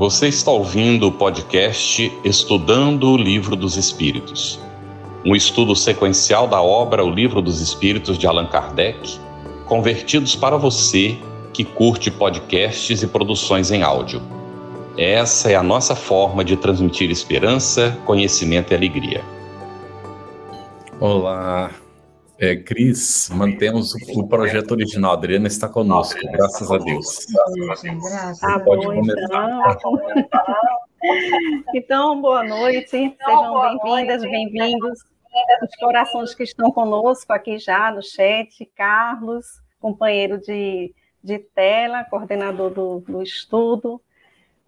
Você está ouvindo o podcast Estudando o Livro dos Espíritos, um estudo sequencial da obra O Livro dos Espíritos de Allan Kardec, convertidos para você que curte podcasts e produções em áudio. Essa é a nossa forma de transmitir esperança, conhecimento e alegria. Olá, é, Cris, mantemos o projeto original. A Adriana está conosco, graças a Deus. Tá pode começar. Então, boa noite, sejam bem-vindas, bem-vindos. Os corações que estão conosco aqui já no chat, Carlos, companheiro de, de tela, coordenador do, do estudo.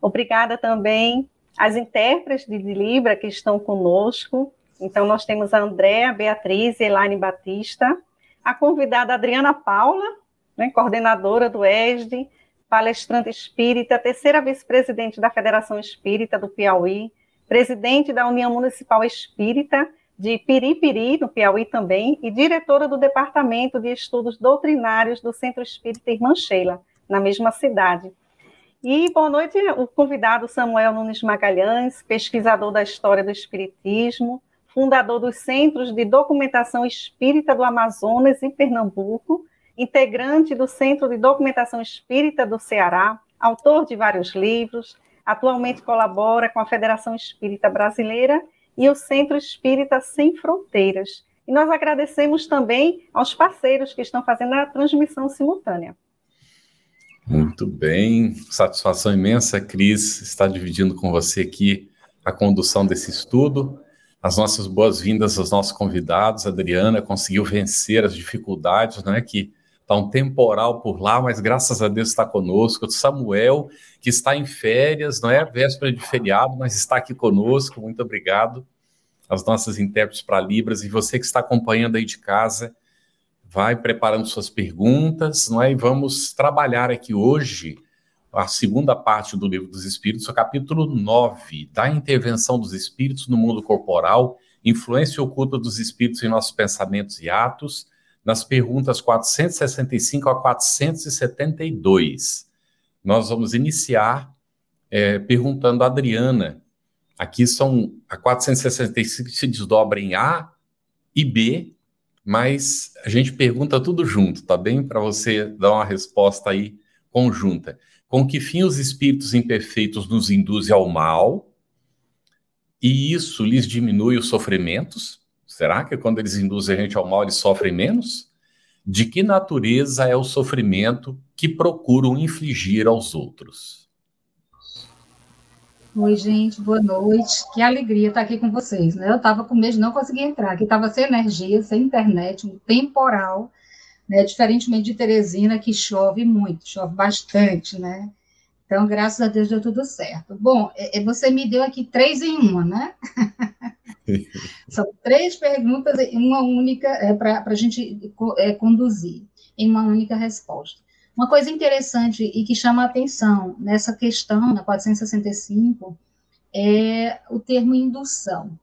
Obrigada também às intérpretes de Libra que estão conosco, então, nós temos a Andréa Beatriz e Elaine Batista, a convidada Adriana Paula, né, coordenadora do ESD, palestrante espírita, terceira vice-presidente da Federação Espírita do Piauí, presidente da União Municipal Espírita de Piripiri, no Piauí também, e diretora do Departamento de Estudos Doutrinários do Centro Espírita Irmã Sheila, na mesma cidade. E boa noite, o convidado Samuel Nunes Magalhães, pesquisador da história do Espiritismo, fundador dos Centros de Documentação Espírita do Amazonas, em Pernambuco, integrante do Centro de Documentação Espírita do Ceará, autor de vários livros, atualmente colabora com a Federação Espírita Brasileira e o Centro Espírita Sem Fronteiras. E nós agradecemos também aos parceiros que estão fazendo a transmissão simultânea. Muito bem, satisfação imensa, Cris, estar dividindo com você aqui a condução desse estudo as nossas boas-vindas aos nossos convidados. A Adriana conseguiu vencer as dificuldades, não é que está um temporal por lá, mas graças a Deus está conosco. O Samuel, que está em férias, não é véspera de feriado, mas está aqui conosco. Muito obrigado às nossas intérpretes para Libras e você que está acompanhando aí de casa, vai preparando suas perguntas, não é? E vamos trabalhar aqui hoje a segunda parte do Livro dos Espíritos, o capítulo 9, da intervenção dos espíritos no mundo corporal, influência oculta dos espíritos em nossos pensamentos e atos, nas perguntas 465 a 472. Nós vamos iniciar é, perguntando a Adriana. Aqui são a 465 se desdobra em A e B, mas a gente pergunta tudo junto, tá bem? Para você dar uma resposta aí conjunta com que fim os espíritos imperfeitos nos induzem ao mal, e isso lhes diminui os sofrimentos? Será que quando eles induzem a gente ao mal, eles sofrem menos? De que natureza é o sofrimento que procuram infligir aos outros? Oi, gente, boa noite. Que alegria estar aqui com vocês. Né? Eu estava com medo de não conseguir entrar, que estava sem energia, sem internet, um temporal né? Diferentemente de Teresina, que chove muito, chove bastante, né? Então, graças a Deus deu tudo certo. Bom, é, é, você me deu aqui três em uma, né? São três perguntas em uma única, é, para a gente é, conduzir, em uma única resposta. Uma coisa interessante e que chama a atenção nessa questão, na 465, é o termo indução.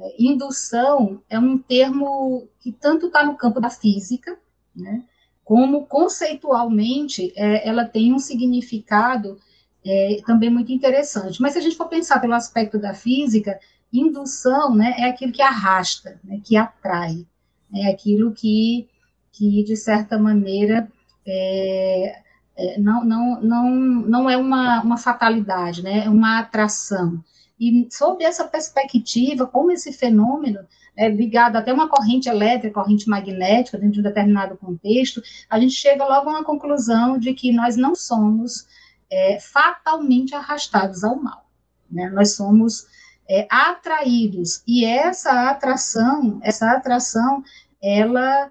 É, indução é um termo que tanto está no campo da física, né? Como conceitualmente é, ela tem um significado é, também muito interessante. Mas se a gente for pensar pelo aspecto da física, indução né, é aquilo que arrasta, né, que atrai, é aquilo que, que de certa maneira, é, é, não, não, não, não é uma, uma fatalidade, né, é uma atração. E sob essa perspectiva, como esse fenômeno é, ligado até uma corrente elétrica, corrente magnética, dentro de um determinado contexto, a gente chega logo a uma conclusão de que nós não somos é, fatalmente arrastados ao mal. Né? Nós somos é, atraídos, e essa atração, essa atração, ela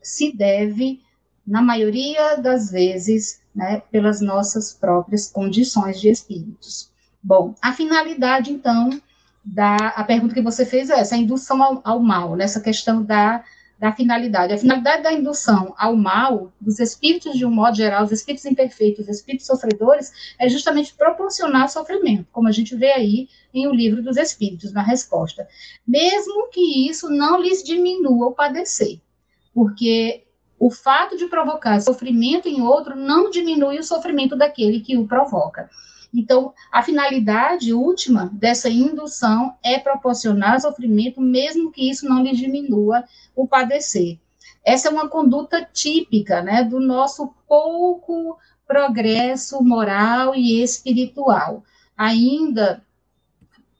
se deve, na maioria das vezes, né, pelas nossas próprias condições de espíritos. Bom, a finalidade, então, da a pergunta que você fez é essa, a indução ao, ao mal, nessa questão da, da finalidade. A finalidade da indução ao mal, dos espíritos de um modo geral, os espíritos imperfeitos, os espíritos sofredores, é justamente proporcionar sofrimento, como a gente vê aí em O Livro dos Espíritos, na resposta. Mesmo que isso não lhes diminua o padecer, porque o fato de provocar sofrimento em outro não diminui o sofrimento daquele que o provoca. Então, a finalidade última dessa indução é proporcionar sofrimento, mesmo que isso não lhe diminua o padecer. Essa é uma conduta típica né, do nosso pouco progresso moral e espiritual. Ainda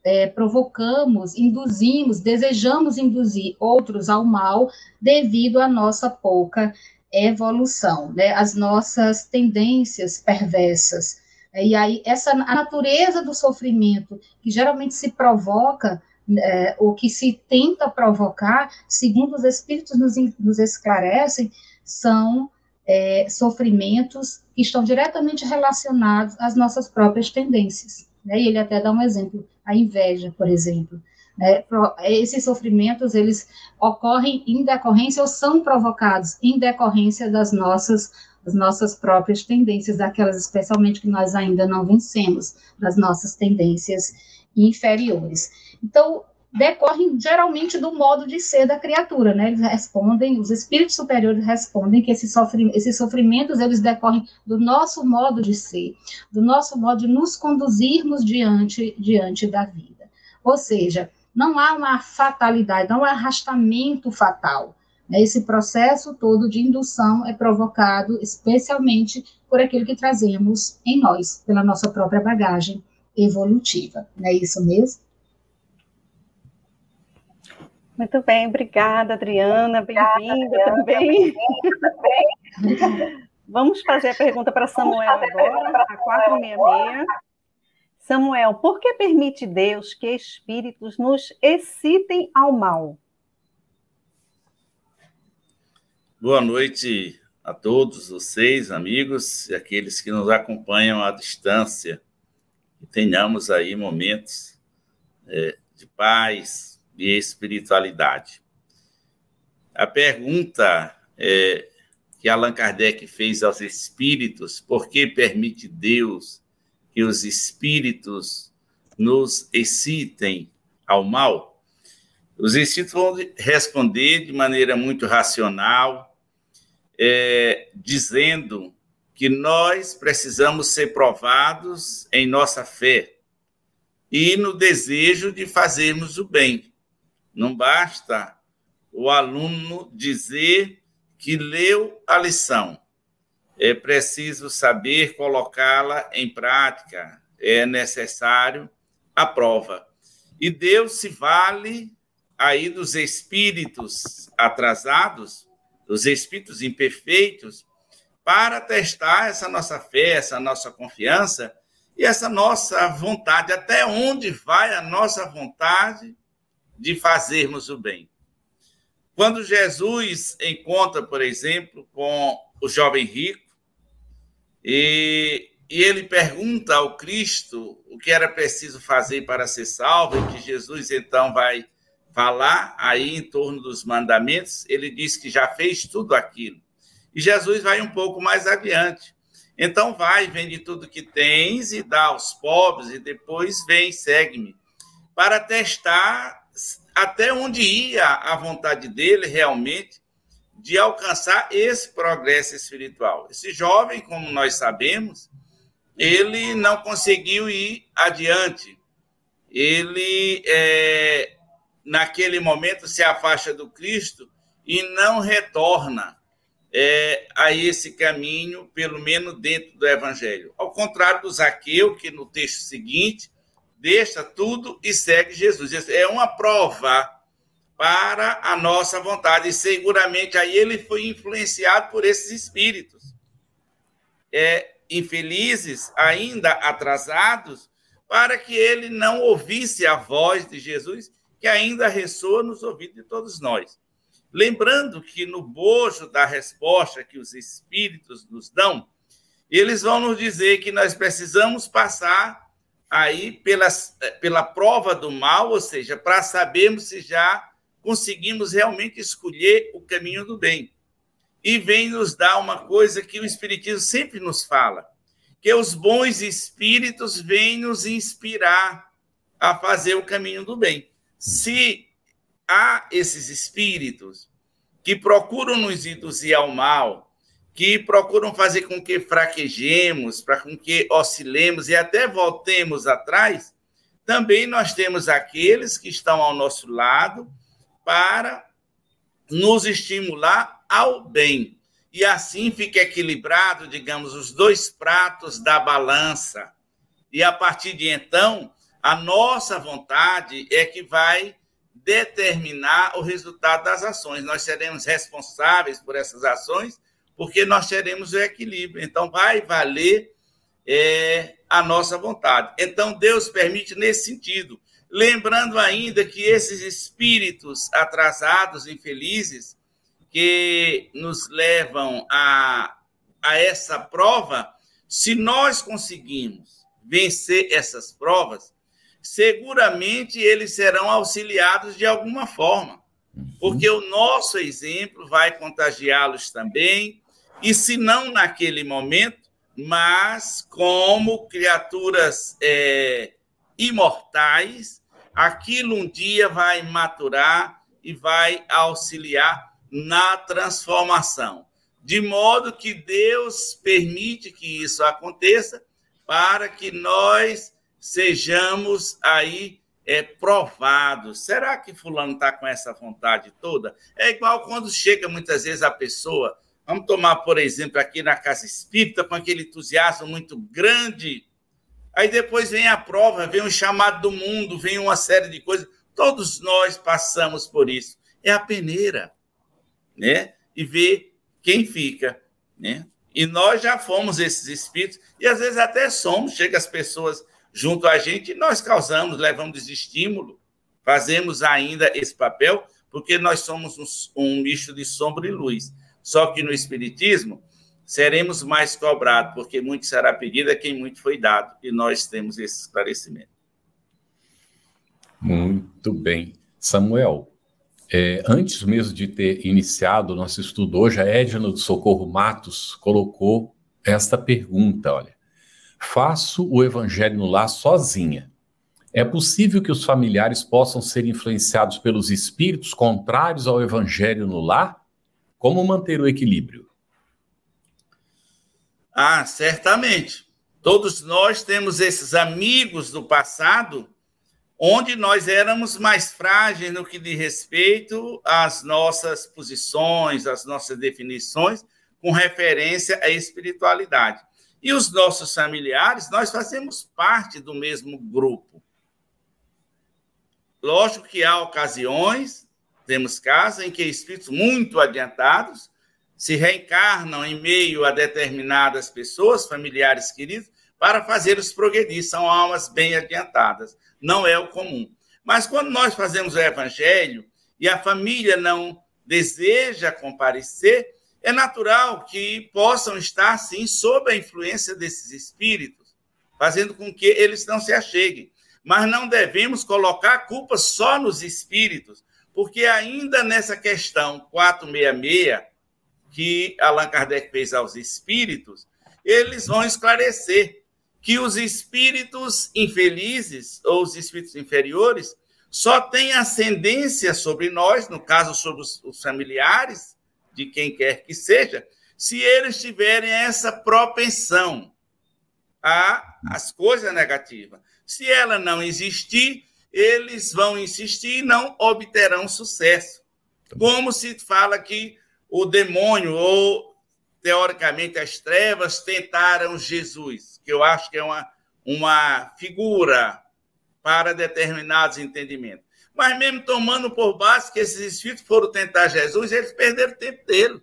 é, provocamos, induzimos, desejamos induzir outros ao mal devido à nossa pouca evolução, né, as nossas tendências perversas. E aí, essa a natureza do sofrimento, que geralmente se provoca, é, ou que se tenta provocar, segundo os espíritos nos, nos esclarecem, são é, sofrimentos que estão diretamente relacionados às nossas próprias tendências. Né? E ele até dá um exemplo, a inveja, por exemplo. Né? Esses sofrimentos, eles ocorrem em decorrência ou são provocados em decorrência das nossas das nossas próprias tendências, daquelas especialmente que nós ainda não vencemos, das nossas tendências inferiores. Então, decorrem geralmente do modo de ser da criatura, né? Eles respondem, os espíritos superiores respondem que esses, sofri esses sofrimentos eles decorrem do nosso modo de ser, do nosso modo de nos conduzirmos diante diante da vida. Ou seja, não há uma fatalidade, não há arrastamento fatal. Né? Esse processo todo de indução é provocado especialmente por aquilo que trazemos em nós, pela nossa própria bagagem evolutiva. Não é isso mesmo? Muito bem, obrigada, Adriana. Bem-vinda também. Vamos fazer a pergunta para Samuel agora, a 466. Samuel, por que permite Deus que espíritos nos excitem ao mal? Boa noite a todos vocês, amigos e aqueles que nos acompanham à distância. Que tenhamos aí momentos é, de paz e espiritualidade. A pergunta é, que Allan Kardec fez aos espíritos, por que permite Deus que os espíritos nos excitem ao mal? Os espíritos vão responder de maneira muito racional, é, dizendo que nós precisamos ser provados em nossa fé e no desejo de fazermos o bem. Não basta o aluno dizer que leu a lição. É preciso saber colocá-la em prática. É necessário a prova. E Deus se vale aí dos espíritos atrasados dos espíritos imperfeitos, para testar essa nossa fé, essa nossa confiança e essa nossa vontade, até onde vai a nossa vontade de fazermos o bem. Quando Jesus encontra, por exemplo, com o jovem rico, e, e ele pergunta ao Cristo o que era preciso fazer para ser salvo, e que Jesus então vai falar aí em torno dos mandamentos, ele diz que já fez tudo aquilo. E Jesus vai um pouco mais adiante. Então vai, vende tudo que tens e dá aos pobres, e depois vem, segue-me. Para testar até onde ia a vontade dele realmente de alcançar esse progresso espiritual. Esse jovem, como nós sabemos, ele não conseguiu ir adiante. Ele é, naquele momento se afasta do Cristo e não retorna é, a esse caminho, pelo menos dentro do Evangelho. Ao contrário do Zaqueu, que no texto seguinte deixa tudo e segue Jesus. É uma prova para a nossa vontade, e seguramente aí ele foi influenciado por esses espíritos. É, infelizes, ainda atrasados, para que ele não ouvisse a voz de Jesus que ainda ressoa nos ouvidos de todos nós. Lembrando que no bojo da resposta que os espíritos nos dão, eles vão nos dizer que nós precisamos passar aí pelas, pela prova do mal, ou seja, para sabermos se já conseguimos realmente escolher o caminho do bem. E vem nos dar uma coisa que o Espiritismo sempre nos fala, que os bons espíritos vêm nos inspirar a fazer o caminho do bem se há esses espíritos que procuram nos induzir ao mal, que procuram fazer com que fraquejemos, para com que oscilemos e até voltemos atrás, também nós temos aqueles que estão ao nosso lado para nos estimular ao bem. E assim fica equilibrado, digamos, os dois pratos da balança. E a partir de então, a nossa vontade é que vai determinar o resultado das ações. Nós seremos responsáveis por essas ações, porque nós teremos o equilíbrio. Então, vai valer é, a nossa vontade. Então, Deus permite nesse sentido. Lembrando ainda que esses espíritos atrasados, infelizes, que nos levam a, a essa prova, se nós conseguimos vencer essas provas, seguramente eles serão auxiliados de alguma forma, uhum. porque o nosso exemplo vai contagiá-los também, e se não naquele momento, mas como criaturas é, imortais, aquilo um dia vai maturar e vai auxiliar na transformação. De modo que Deus permite que isso aconteça para que nós sejamos aí é, provados. Será que fulano está com essa vontade toda? É igual quando chega muitas vezes a pessoa, vamos tomar, por exemplo, aqui na casa espírita, com aquele entusiasmo muito grande, aí depois vem a prova, vem o chamado do mundo, vem uma série de coisas. Todos nós passamos por isso. É a peneira, né? E ver quem fica, né? E nós já fomos esses espíritos, e às vezes até somos, chega as pessoas junto a gente, nós causamos, levamos desestímulo, fazemos ainda esse papel, porque nós somos um, um misto de sombra e luz. Só que no Espiritismo, seremos mais cobrados, porque muito será pedido a quem muito foi dado, e nós temos esse esclarecimento. Muito bem. Samuel, é, antes mesmo de ter iniciado o nosso estudo hoje, a Edna do Socorro Matos colocou esta pergunta, olha. Faço o evangelho no lar sozinha. É possível que os familiares possam ser influenciados pelos espíritos contrários ao evangelho no lar? Como manter o equilíbrio? Ah, certamente. Todos nós temos esses amigos do passado onde nós éramos mais frágeis no que diz respeito às nossas posições, às nossas definições, com referência à espiritualidade. E os nossos familiares, nós fazemos parte do mesmo grupo. Lógico que há ocasiões, temos casos em que espíritos muito adiantados se reencarnam em meio a determinadas pessoas, familiares queridos, para fazer os progredir. São almas bem adiantadas. Não é o comum. Mas quando nós fazemos o evangelho e a família não deseja comparecer, é natural que possam estar, sim, sob a influência desses espíritos, fazendo com que eles não se acheguem. Mas não devemos colocar a culpa só nos espíritos, porque ainda nessa questão 466, que Allan Kardec fez aos espíritos, eles vão esclarecer que os espíritos infelizes ou os espíritos inferiores só têm ascendência sobre nós, no caso, sobre os familiares, de quem quer que seja, se eles tiverem essa propensão a as coisas negativas. Se ela não existir, eles vão insistir e não obterão sucesso. Tá Como se fala que o demônio, ou teoricamente as trevas, tentaram Jesus, que eu acho que é uma, uma figura para determinados entendimentos. Mas mesmo tomando por base que esses espíritos foram tentar Jesus, eles perderam o tempo dele.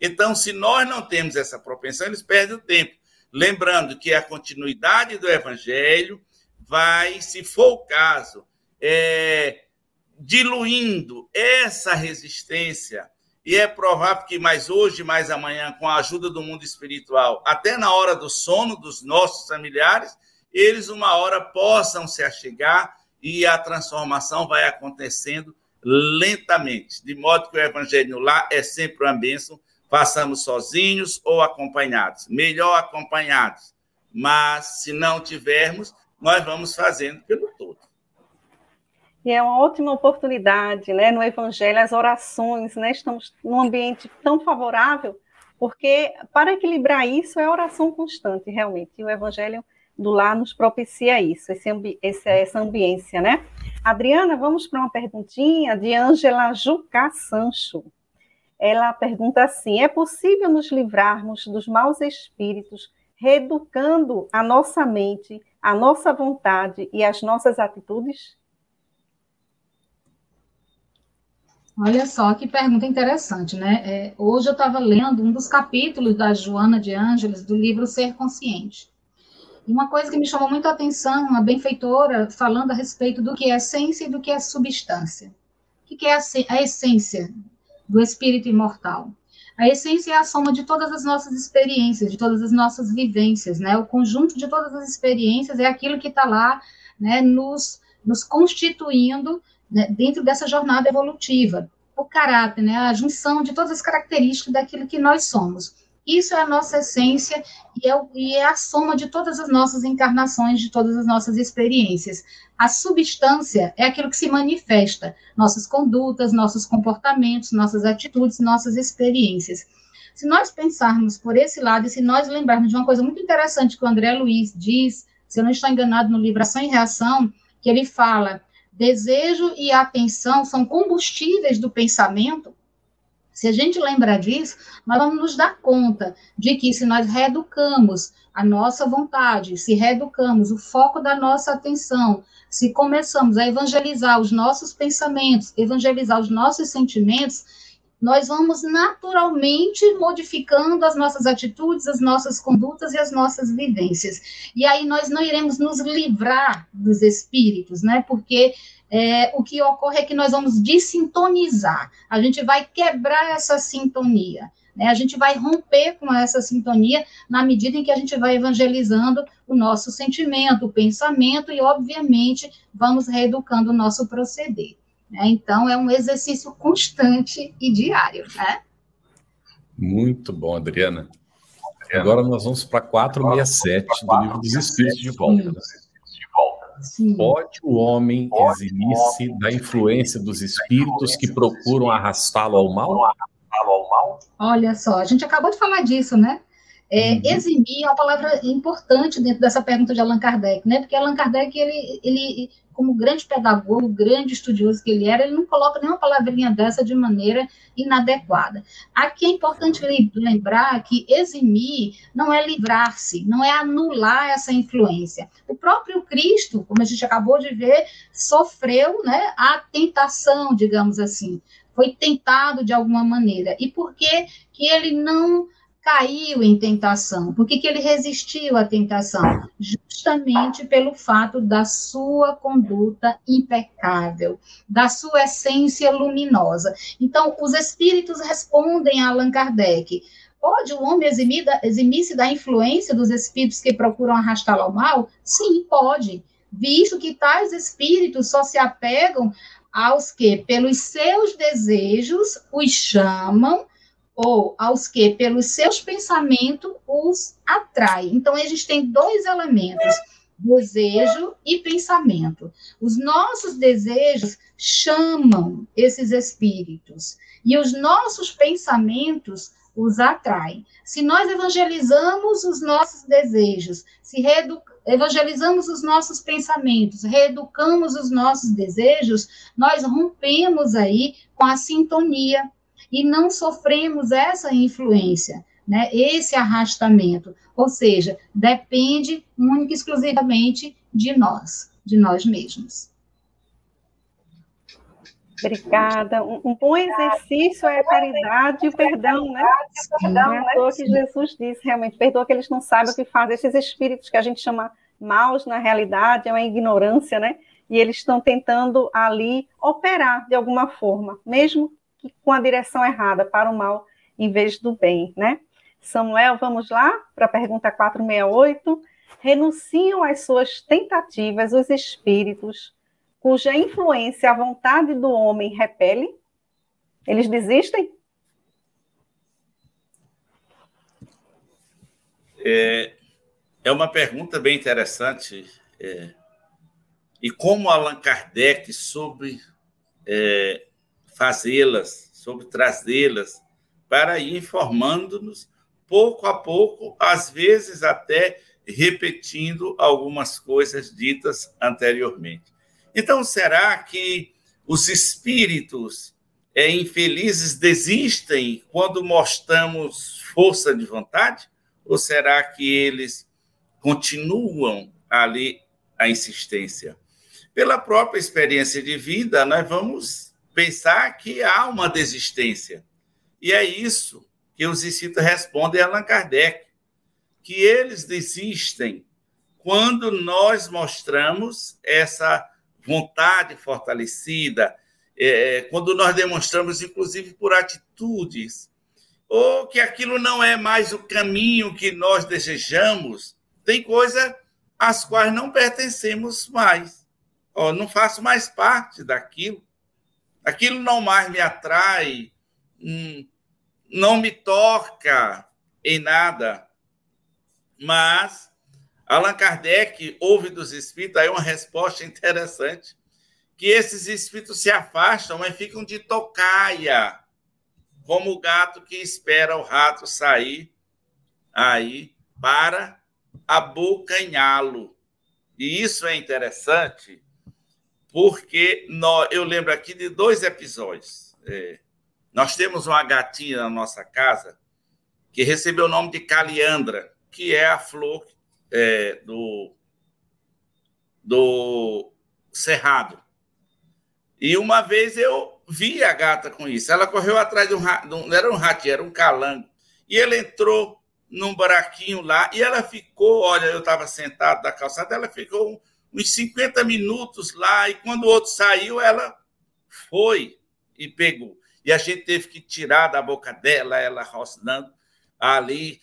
Então, se nós não temos essa propensão, eles perdem o tempo. Lembrando que a continuidade do evangelho vai, se for o caso, é, diluindo essa resistência. E é provável que mais hoje, mais amanhã, com a ajuda do mundo espiritual, até na hora do sono dos nossos familiares, eles uma hora possam se achegar e a transformação vai acontecendo lentamente, de modo que o evangelho lá é sempre uma bênção, façamos sozinhos ou acompanhados, melhor acompanhados, mas se não tivermos, nós vamos fazendo pelo todo. E é uma ótima oportunidade, né, no evangelho, as orações, né, estamos num ambiente tão favorável, Porque para equilibrar isso é oração constante, realmente. E o Evangelho do lar nos propicia isso, esse ambi esse, essa ambiência, né? Adriana, vamos para uma perguntinha de Ângela Jucá Sancho. Ela pergunta assim: é possível nos livrarmos dos maus espíritos, reeducando a nossa mente, a nossa vontade e as nossas atitudes? Olha só que pergunta interessante, né? É, hoje eu estava lendo um dos capítulos da Joana de Ângeles do livro Ser Consciente. Uma coisa que me chamou muito a atenção, a benfeitora falando a respeito do que é essência e do que é substância. O que é a essência do espírito imortal? A essência é a soma de todas as nossas experiências, de todas as nossas vivências, né? O conjunto de todas as experiências é aquilo que está lá, né, nos, nos constituindo né, dentro dessa jornada evolutiva. O caráter, né, a junção de todas as características daquilo que nós somos. Isso é a nossa essência e é, e é, a soma de todas as nossas encarnações, de todas as nossas experiências. A substância é aquilo que se manifesta, nossas condutas, nossos comportamentos, nossas atitudes, nossas experiências. Se nós pensarmos por esse lado e se nós lembrarmos de uma coisa muito interessante que o André Luiz diz, se eu não estou enganado no livro Ação e Reação, que ele fala: desejo e atenção são combustíveis do pensamento se a gente lembrar disso, nós vamos nos dar conta de que se nós reeducamos a nossa vontade, se reeducamos o foco da nossa atenção, se começamos a evangelizar os nossos pensamentos, evangelizar os nossos sentimentos, nós vamos naturalmente modificando as nossas atitudes, as nossas condutas e as nossas vivências. E aí nós não iremos nos livrar dos espíritos, né? Porque é, o que ocorre é que nós vamos desintonizar, a gente vai quebrar essa sintonia. Né? A gente vai romper com essa sintonia na medida em que a gente vai evangelizando o nosso sentimento, o pensamento e, obviamente, vamos reeducando o nosso proceder. Né? Então, é um exercício constante e diário. Né? Muito bom, Adriana. Agora nós vamos para 467 do Livro dos Espíritos de Volta. Sim. Pode o homem eximir-se da influência dos espíritos que procuram arrastá-lo ao mal? Olha só, a gente acabou de falar disso, né? É, uhum. Eximir é uma palavra importante dentro dessa pergunta de Allan Kardec, né? Porque Allan Kardec, ele, ele como grande pedagogo, grande estudioso que ele era, ele não coloca nenhuma palavrinha dessa de maneira inadequada. Aqui é importante lembrar que eximir não é livrar-se, não é anular essa influência. O próprio Cristo, como a gente acabou de ver, sofreu né, a tentação, digamos assim. Foi tentado de alguma maneira. E por que, que ele não caiu em tentação? Por que, que ele resistiu à tentação? Justamente pelo fato da sua conduta impecável, da sua essência luminosa. Então, os espíritos respondem a Allan Kardec. Pode o homem eximir-se da influência dos espíritos que procuram arrastá-lo ao mal? Sim, pode. Visto que tais espíritos só se apegam aos que, pelos seus desejos, os chamam ou aos que, pelos seus pensamentos, os atrai. Então, existem dois elementos, desejo e pensamento. Os nossos desejos chamam esses espíritos, e os nossos pensamentos os atraem. Se nós evangelizamos os nossos desejos, se evangelizamos os nossos pensamentos, reeducamos os nossos desejos, nós rompemos aí com a sintonia e não sofremos essa influência, né, esse arrastamento. Ou seja, depende única e exclusivamente de nós, de nós mesmos. Obrigada. Um, um, bom exercício é a caridade e o perdão, né? Perdão, né? É que Jesus disse, realmente, perdoa que eles não saibam o que fazem. Esses espíritos que a gente chama maus, na realidade, é uma ignorância, né? E eles estão tentando ali operar de alguma forma, mesmo com a direção errada, para o mal em vez do bem, né? Samuel, vamos lá para a pergunta 468. Renunciam às suas tentativas os espíritos cuja influência a vontade do homem repele? Eles desistem? É, é uma pergunta bem interessante. É, e como Allan Kardec soube é, fazê-las, sobre trazê-las, para ir informando-nos pouco a pouco, às vezes até repetindo algumas coisas ditas anteriormente. Então, será que os espíritos é, infelizes desistem quando mostramos força de vontade? Ou será que eles continuam ali a insistência? Pela própria experiência de vida, nós vamos pensar que há uma desistência. E é isso que os espíritos respondem a Allan Kardec, que eles desistem quando nós mostramos essa vontade fortalecida, é, quando nós demonstramos, inclusive por atitudes, ou que aquilo não é mais o caminho que nós desejamos, tem coisa às quais não pertencemos mais, ou não faço mais parte daquilo, aquilo não mais me atrai, hum, não me toca em nada. Mas Allan Kardec ouve dos espíritos aí uma resposta interessante, que esses espíritos se afastam, mas ficam de tocaia, como o gato que espera o rato sair aí para abocanhá-lo. E isso é interessante, porque nós, eu lembro aqui de dois episódios. É, nós temos uma gatinha na nossa casa que recebeu o nome de Caliandra, que é a flor é, do, do cerrado. E uma vez eu vi a gata com isso. Ela correu atrás de um rato, não era um rato, era um calango. E ele entrou num buraquinho lá e ela ficou, olha, eu estava sentado na calçada, ela ficou uns 50 minutos lá e quando o outro saiu, ela foi e pegou e a gente teve que tirar da boca dela, ela rosnando ali,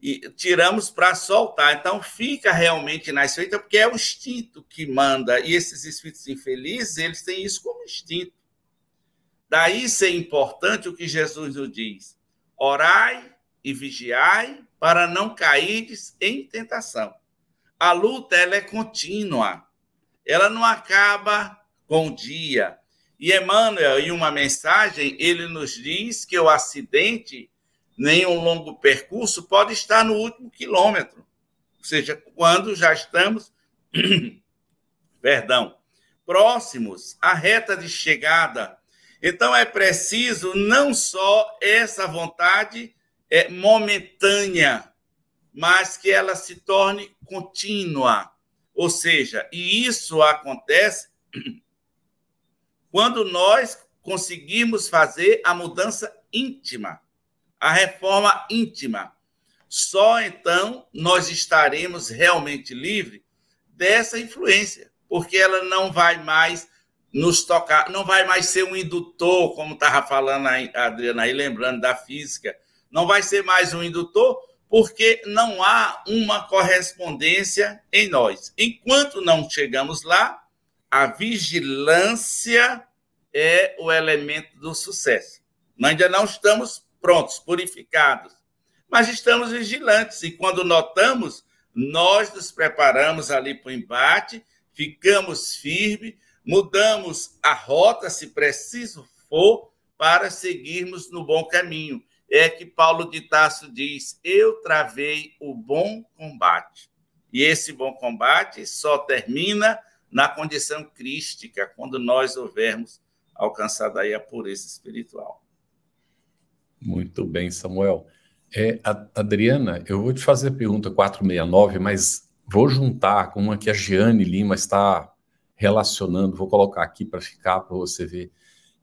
e tiramos para soltar. Então, fica realmente na espreita, porque é o instinto que manda, e esses espíritos infelizes, eles têm isso como instinto. Daí ser importante o que Jesus nos diz: orai e vigiai para não cairdes em tentação. A luta ela é contínua, ela não acaba com o dia, e Emmanuel, em uma mensagem, ele nos diz que o acidente, nem um longo percurso, pode estar no último quilômetro. Ou seja, quando já estamos, perdão, próximos à reta de chegada. Então é preciso não só essa vontade é, momentânea, mas que ela se torne contínua. Ou seja, e isso acontece quando nós conseguimos fazer a mudança íntima, a reforma íntima. Só então nós estaremos realmente livres dessa influência, porque ela não vai mais nos tocar, não vai mais ser um indutor, como estava falando a Adriana aí, lembrando da física, não vai ser mais um indutor, porque não há uma correspondência em nós. Enquanto não chegamos lá, a vigilância é o elemento do sucesso. Nós ainda não estamos prontos, purificados, mas estamos vigilantes e quando notamos, nós nos preparamos ali para o embate, ficamos firmes, mudamos a rota, se preciso for, para seguirmos no bom caminho. É que Paulo de Tarso diz: Eu travei o bom combate. E esse bom combate só termina na condição crística, quando nós houvermos alcançado aí a pureza espiritual. Muito bem, Samuel. É, Adriana, eu vou te fazer a pergunta 469, mas vou juntar com uma que a Giane Lima está relacionando, vou colocar aqui para ficar, para você ver.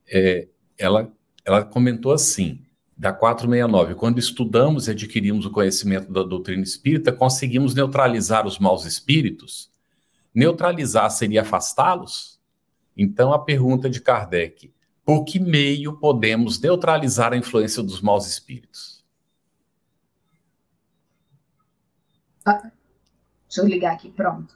É, ela, ela comentou assim, da 469, quando estudamos e adquirimos o conhecimento da doutrina espírita, conseguimos neutralizar os maus espíritos? Neutralizar seria afastá-los? Então, a pergunta de Kardec: por que meio podemos neutralizar a influência dos maus espíritos? Ah, deixa eu ligar aqui, pronto.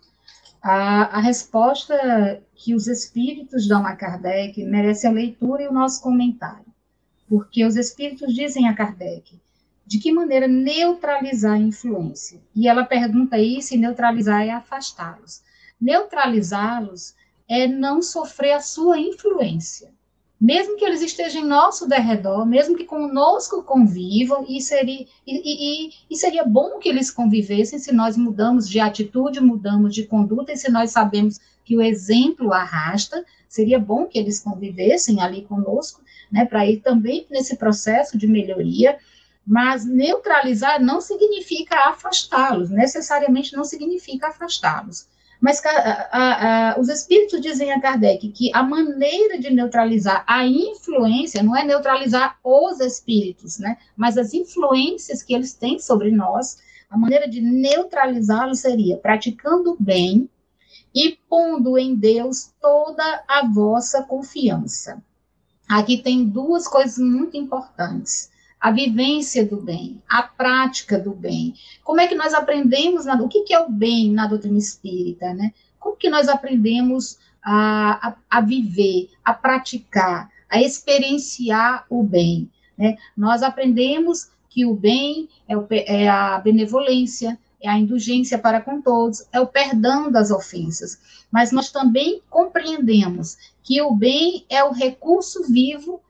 A, a, resposta que os espíritos dão a Kardec merece a leitura e o nosso comentário. Porque os espíritos dizem a Kardec de que maneira neutralizar a influência. E ela pergunta isso, e neutralizar é afastá-los. Neutralizá-los é não sofrer a sua influência. mesmo que eles estejam em nosso derredor, mesmo que conosco convivam, e seria, e, e, e, seria bom que eles convivessem se nós mudamos de atitude, mudamos de conduta, e se nós sabemos que o exemplo arrasta, seria bom que eles convivessem ali conosco, né, para ir também nesse processo de melhoria, mas neutralizar não significa afastá-los, necessariamente não significa afastá-los. Mas a, a, a, os espíritos dizem a Kardec que a maneira de neutralizar a influência não é neutralizar os espíritos, né? Mas as influências que eles têm sobre nós, a maneira de neutralizá-los seria praticando bem e pondo em Deus toda a vossa confiança. Aqui tem duas coisas muito importantes a vivência do bem, a prática do bem. Como é que nós aprendemos, na, o que, que é o bem na doutrina espírita, né? Como que nós aprendemos a, a, a viver, a praticar, a experienciar o bem? Né? Nós aprendemos que o bem é, o, é a benevolência, é a indulgência para com todos, é o perdão das ofensas. Mas nós também compreendemos que o bem é o recurso vivo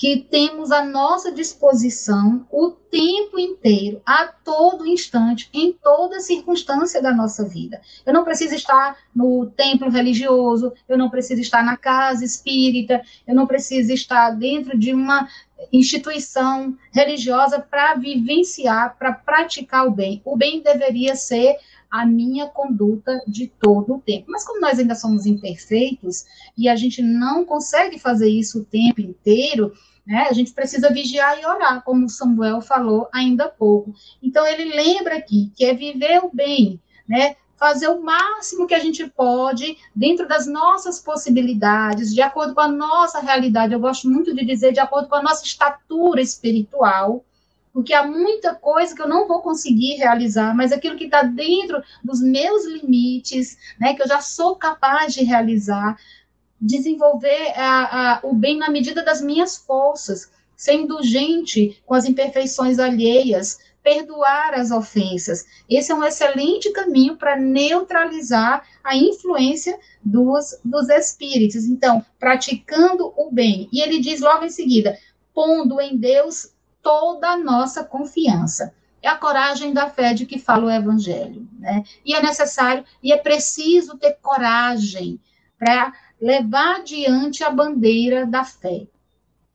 que temos à nossa disposição o tempo inteiro, a todo instante, em toda circunstância da nossa vida. Eu não preciso estar no templo religioso, eu não preciso estar na casa espírita, eu não preciso estar dentro de uma instituição religiosa para vivenciar, para praticar o bem. O bem deveria ser a minha conduta de todo o tempo. Mas como nós ainda somos imperfeitos e a gente não consegue fazer isso o tempo inteiro, né? A gente precisa vigiar e orar, como Samuel falou ainda há pouco. Então, ele lembra aqui que é viver o bem, né? Fazer o máximo que a gente pode dentro das nossas possibilidades, de acordo com a nossa realidade. Eu gosto muito de dizer de acordo com a nossa estatura espiritual, porque há muita coisa que eu não vou conseguir realizar, mas aquilo que está dentro dos meus limites, né, que eu já sou capaz de realizar, desenvolver a, a, o bem na medida das minhas forças, ser indulgente com as imperfeições alheias, perdoar as ofensas. Esse é um excelente caminho para neutralizar a influência dos, dos espíritos. Então, praticando o bem. E ele diz logo em seguida: pondo em Deus toda a nossa confiança. É a coragem da fé de que fala o Evangelho. Né? E é necessário e é preciso ter coragem para levar adiante a bandeira da fé.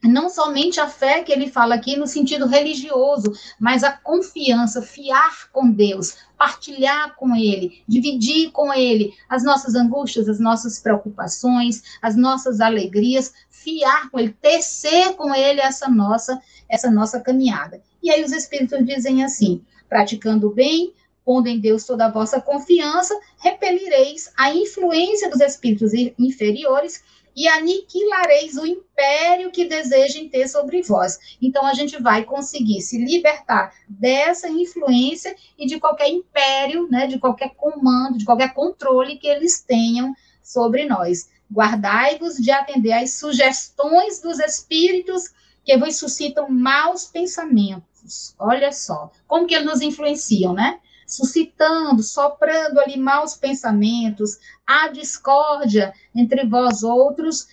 Não somente a fé que ele fala aqui no sentido religioso, mas a confiança, fiar com Deus, partilhar com Ele, dividir com Ele as nossas angústias, as nossas preocupações, as nossas alegrias, fiar com Ele, tecer com Ele essa nossa, essa nossa caminhada. E aí os Espíritos dizem assim: praticando bem, pondo em Deus toda a vossa confiança, repelireis a influência dos espíritos inferiores e aniquilareis o império que desejem ter sobre vós. Então, a gente vai conseguir se libertar dessa influência e de qualquer império, né, de qualquer comando, de qualquer controle que eles tenham sobre nós. Guardai-vos de atender às sugestões dos espíritos que vos suscitam maus pensamentos. Olha só, como que eles nos influenciam, né? Suscitando, soprando ali maus pensamentos, a discórdia entre vós outros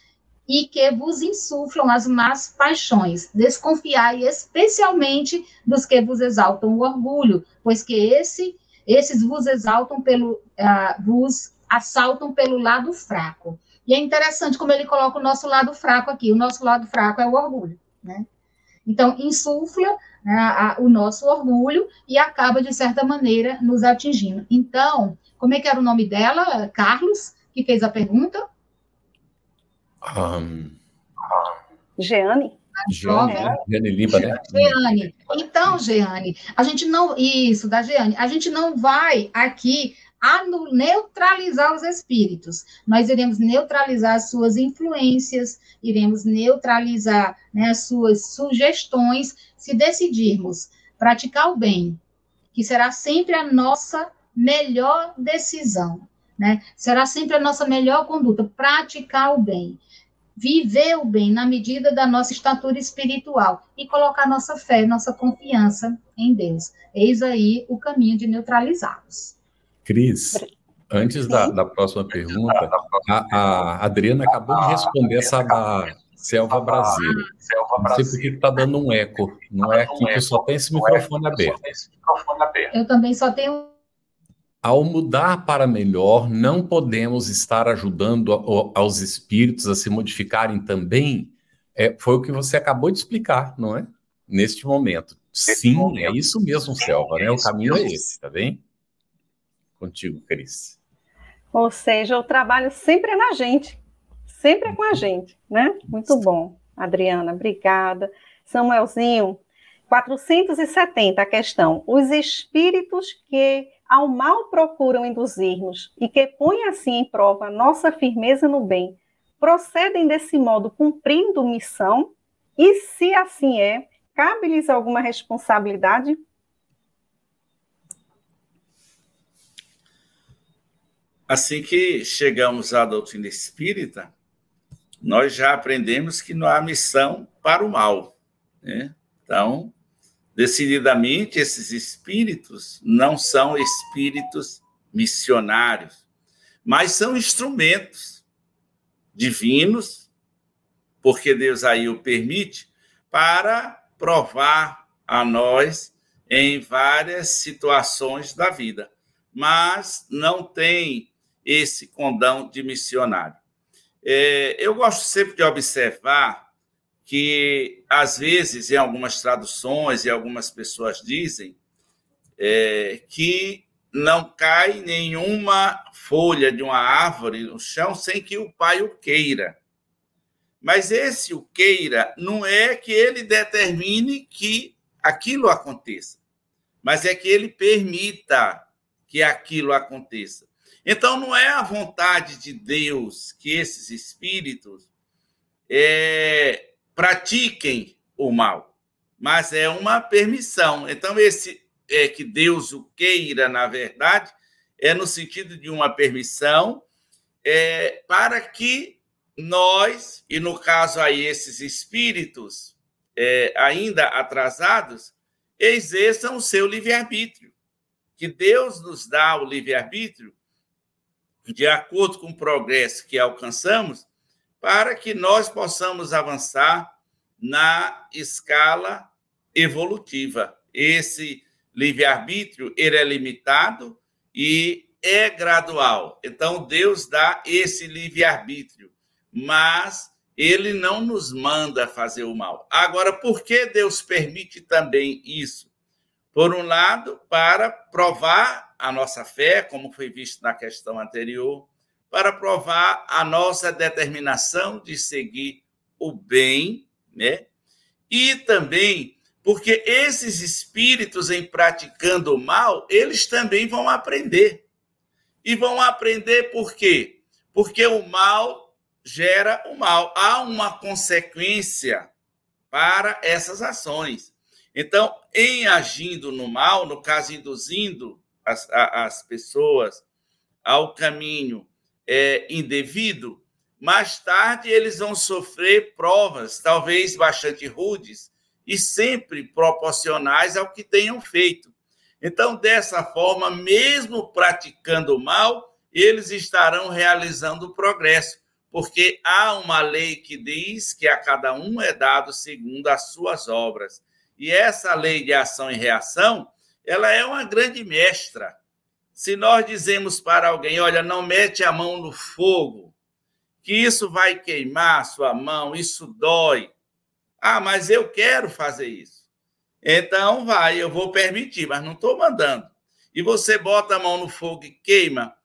e que vos insuflam as más paixões. Desconfiai especialmente dos que vos exaltam o orgulho, pois que esse, esses vos exaltam pelo, uh, vos assaltam pelo lado fraco. E é interessante como ele coloca o nosso lado fraco aqui. O nosso lado fraco é o orgulho, né? Então, insufla né, a, o nosso orgulho e acaba, de certa maneira, nos atingindo. Então, como é que era o nome dela? Carlos, que fez a pergunta? Um... Jeane. Jeane, né? Jeane Limpa, né? Jeane. Então, Jeane, a gente não. Isso, da Jeane. A gente não vai aqui neutralizar os espíritos. Nós iremos neutralizar as suas influências, iremos neutralizar né, as suas sugestões, se decidirmos praticar o bem, que será sempre a nossa melhor decisão, né? Será sempre a nossa melhor conduta, praticar o bem, viver o bem na medida da nossa estatura espiritual e colocar nossa fé, nossa confiança em Deus. Eis aí o caminho de neutralizá-los. Cris, antes da, da, próxima pergunta, a, a, Adriana acabou de responder essa da, Selva Brasil. Selva Brasil. Não sei porque está dando um eco. Não é aqui que só tem esse microfone aberto. Eu também só tenho. Ao mudar para melhor, não podemos estar ajudando aos espíritos a se modificarem também. É, foi o que você acabou de explicar, não é? Neste momento. Sim, é isso mesmo, Selva, né? O caminho é esse, tá bem? Contigo, Cris. Ou seja, o trabalho sempre é na gente, sempre é com a gente, né? Muito bom. Adriana, obrigada. Samuelzinho, 470 a questão. Os espíritos que ao mal procuram induzir-nos e que põem assim em prova nossa firmeza no bem, procedem desse modo cumprindo missão? E se assim é, cabe-lhes alguma responsabilidade? Assim que chegamos à doutrina espírita, nós já aprendemos que não há missão para o mal. Né? Então, decididamente, esses espíritos não são espíritos missionários, mas são instrumentos divinos, porque Deus aí o permite, para provar a nós em várias situações da vida. Mas não tem esse condão de missionário. É, eu gosto sempre de observar que, às vezes, em algumas traduções, e algumas pessoas dizem é, que não cai nenhuma folha de uma árvore no chão sem que o pai o queira. Mas esse o queira não é que ele determine que aquilo aconteça, mas é que ele permita que aquilo aconteça. Então, não é a vontade de Deus que esses espíritos é, pratiquem o mal, mas é uma permissão. Então, esse é que Deus o queira, na verdade, é no sentido de uma permissão é, para que nós, e no caso aí esses espíritos é, ainda atrasados, exerçam o seu livre-arbítrio. Que Deus nos dá o livre-arbítrio de acordo com o progresso que alcançamos, para que nós possamos avançar na escala evolutiva. Esse livre-arbítrio ele é limitado e é gradual. Então, Deus dá esse livre-arbítrio, mas ele não nos manda fazer o mal. Agora, por que Deus permite também isso? Por um lado, para provar a nossa fé, como foi visto na questão anterior, para provar a nossa determinação de seguir o bem, né? E também porque esses espíritos em praticando o mal, eles também vão aprender. E vão aprender por quê? Porque o mal gera o mal. Há uma consequência para essas ações. Então, em agindo no mal, no caso, induzindo as, as pessoas ao caminho é, indevido, mais tarde eles vão sofrer provas, talvez bastante rudes, e sempre proporcionais ao que tenham feito. Então, dessa forma, mesmo praticando mal, eles estarão realizando o progresso, porque há uma lei que diz que a cada um é dado segundo as suas obras. E essa lei de ação e reação ela é uma grande mestra. Se nós dizemos para alguém, olha, não mete a mão no fogo, que isso vai queimar a sua mão, isso dói. Ah, mas eu quero fazer isso. Então vai, eu vou permitir, mas não estou mandando. E você bota a mão no fogo e queima,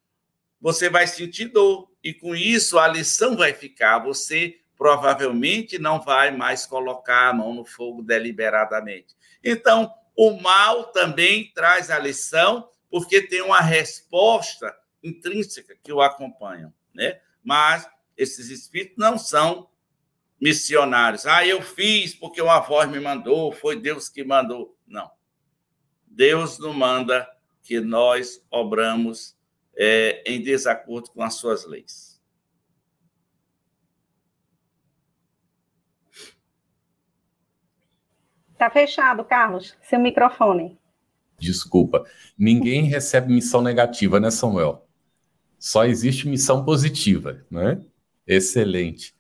você vai sentir dor. E com isso a lição vai ficar. Você provavelmente não vai mais colocar a mão no fogo deliberadamente. Então, o mal também traz a lição, porque tem uma resposta intrínseca que o acompanha, né? Mas esses espíritos não são missionários. Ah, eu fiz porque uma voz me mandou, foi Deus que mandou. Não. Deus não manda que nós obramos é, em desacordo com as suas leis. Está fechado, Carlos. Seu microfone. Desculpa. Ninguém recebe missão negativa, né, Samuel? Só existe missão positiva, né? Excelente.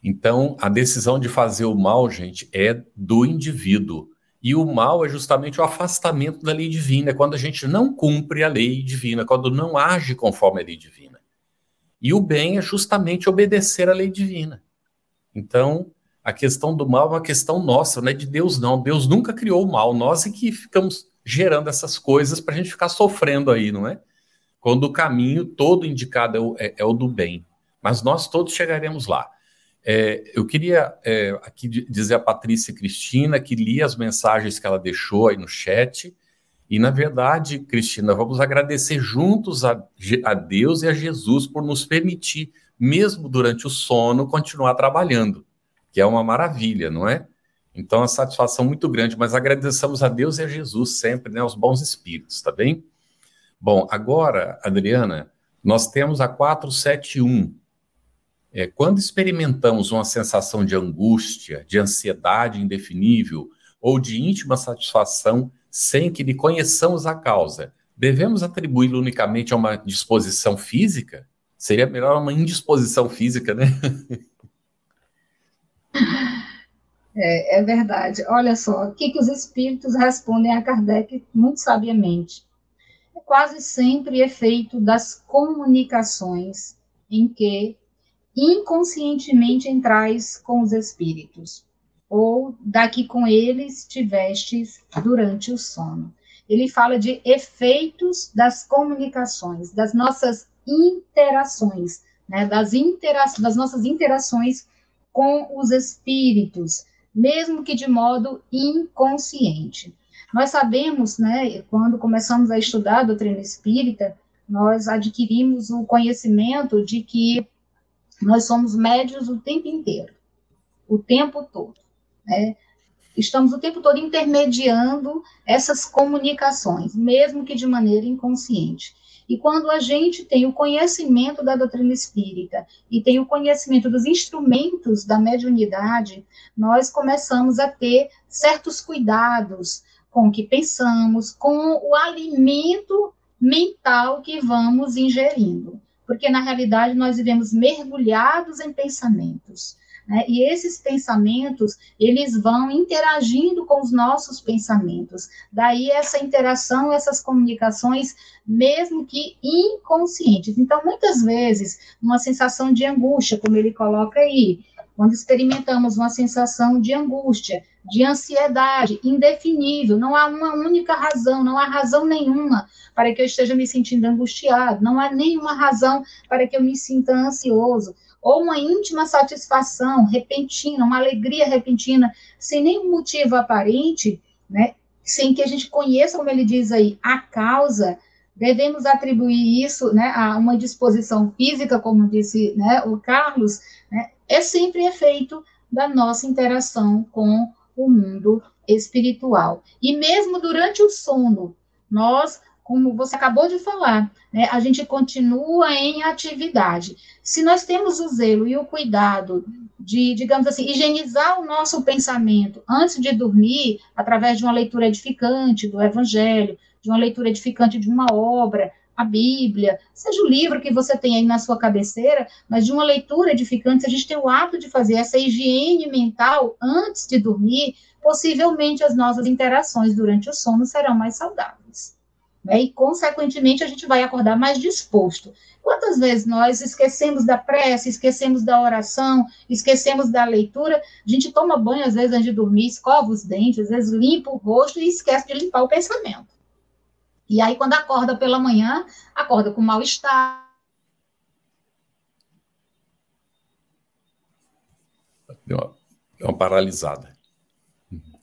Então, a decisão de fazer o mal, gente, é do indivíduo. E o mal é justamente o afastamento da lei divina, é quando a gente não cumpre a lei divina, quando não age conforme a lei divina. E o bem é justamente obedecer à lei divina. Então, a questão do mal é uma questão nossa, não é de Deus, não. Deus nunca criou o mal, nós é que ficamos gerando essas coisas para a gente ficar sofrendo aí, não é? Quando o caminho todo indicado é o, é, é o do bem. Mas nós todos chegaremos lá. É, eu queria é, aqui dizer a Patrícia Cristina que li as mensagens que ela deixou aí no chat. E, na verdade, Cristina, vamos agradecer juntos a, a Deus e a Jesus por nos permitir, mesmo durante o sono, continuar trabalhando, que é uma maravilha, não é? Então, uma satisfação muito grande, mas agradecemos a Deus e a Jesus sempre, né, aos bons espíritos, tá bem? Bom, agora, Adriana, nós temos a 471, é, quando experimentamos uma sensação de angústia, de ansiedade indefinível ou de íntima satisfação sem que lhe conheçamos a causa, devemos atribuí-lo unicamente a uma disposição física? Seria melhor uma indisposição física, né? É, é, verdade. Olha só, o que, que os espíritos respondem a Kardec muito sabiamente. É quase sempre efeito das comunicações em que inconscientemente entrais com os espíritos, ou daqui com eles tivestes durante o sono. Ele fala de efeitos das comunicações, das nossas interações, né, das, intera das nossas interações com os espíritos, mesmo que de modo inconsciente. Nós sabemos, né, quando começamos a estudar a doutrina espírita, nós adquirimos o conhecimento de que nós somos médios o tempo inteiro, o tempo todo. Né? Estamos o tempo todo intermediando essas comunicações, mesmo que de maneira inconsciente. E quando a gente tem o conhecimento da doutrina espírita e tem o conhecimento dos instrumentos da mediunidade, nós começamos a ter certos cuidados com o que pensamos, com o alimento mental que vamos ingerindo porque na realidade nós vivemos mergulhados em pensamentos. Né? E esses pensamentos, eles vão interagindo com os nossos pensamentos. Daí essa interação, essas comunicações, mesmo que inconscientes. Então, muitas vezes, uma sensação de angústia, como ele coloca aí, quando experimentamos uma sensação de angústia, de ansiedade indefinível, não há uma única razão, não há razão nenhuma para que eu esteja me sentindo angustiado, não há nenhuma razão para que eu me sinta ansioso, ou uma íntima satisfação repentina, uma alegria repentina, sem nenhum motivo aparente, né, sem que a gente conheça, como ele diz aí, a causa, devemos atribuir isso né, a uma disposição física, como disse né, o Carlos, né, é sempre efeito da nossa interação com o mundo espiritual. E mesmo durante o sono, nós, como você acabou de falar, né, a gente continua em atividade. Se nós temos o zelo e o cuidado de, digamos assim, higienizar o nosso pensamento antes de dormir, através de uma leitura edificante do Evangelho, de uma leitura edificante de uma obra, a Bíblia, seja o livro que você tem aí na sua cabeceira, mas de uma leitura edificante, se a gente tem o hábito de fazer essa higiene mental antes de dormir, possivelmente as nossas interações durante o sono serão mais saudáveis. Né? E, consequentemente, a gente vai acordar mais disposto. Quantas vezes nós esquecemos da prece, esquecemos da oração, esquecemos da leitura? A gente toma banho, às vezes, antes de dormir, escova os dentes, às vezes limpa o rosto e esquece de limpar o pensamento. E aí, quando acorda pela manhã, acorda com mal-estar. Deu uma paralisada.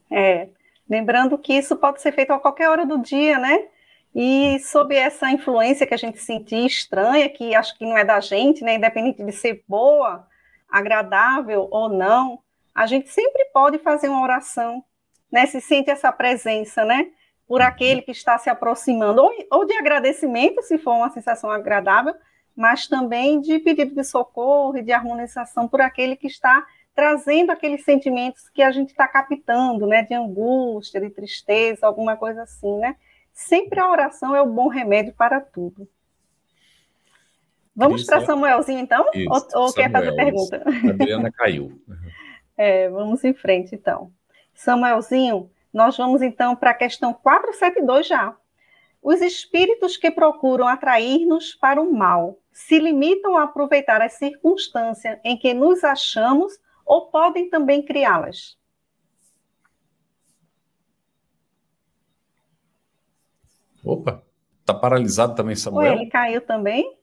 É, lembrando que isso pode ser feito a qualquer hora do dia, né? E sob essa influência que a gente sentir estranha, que acho que não é da gente, né? Independente de ser boa, agradável ou não, a gente sempre pode fazer uma oração, né? Se sente essa presença, né? por aquele que está se aproximando, ou, ou de agradecimento, se for uma sensação agradável, mas também de pedido de socorro e de harmonização por aquele que está trazendo aqueles sentimentos que a gente está captando, né, de angústia, de tristeza, alguma coisa assim, né? Sempre a oração é o bom remédio para tudo. Vamos para Samuelzinho, então? Isso, ou, ou quer fazer pergunta? A Adriana caiu. É, vamos em frente, então. Samuelzinho, nós vamos então para a questão 472 já. Os espíritos que procuram atrair-nos para o mal se limitam a aproveitar as circunstâncias em que nos achamos ou podem também criá-las? Opa, tá paralisado também, Samuel? Oi, ele caiu também?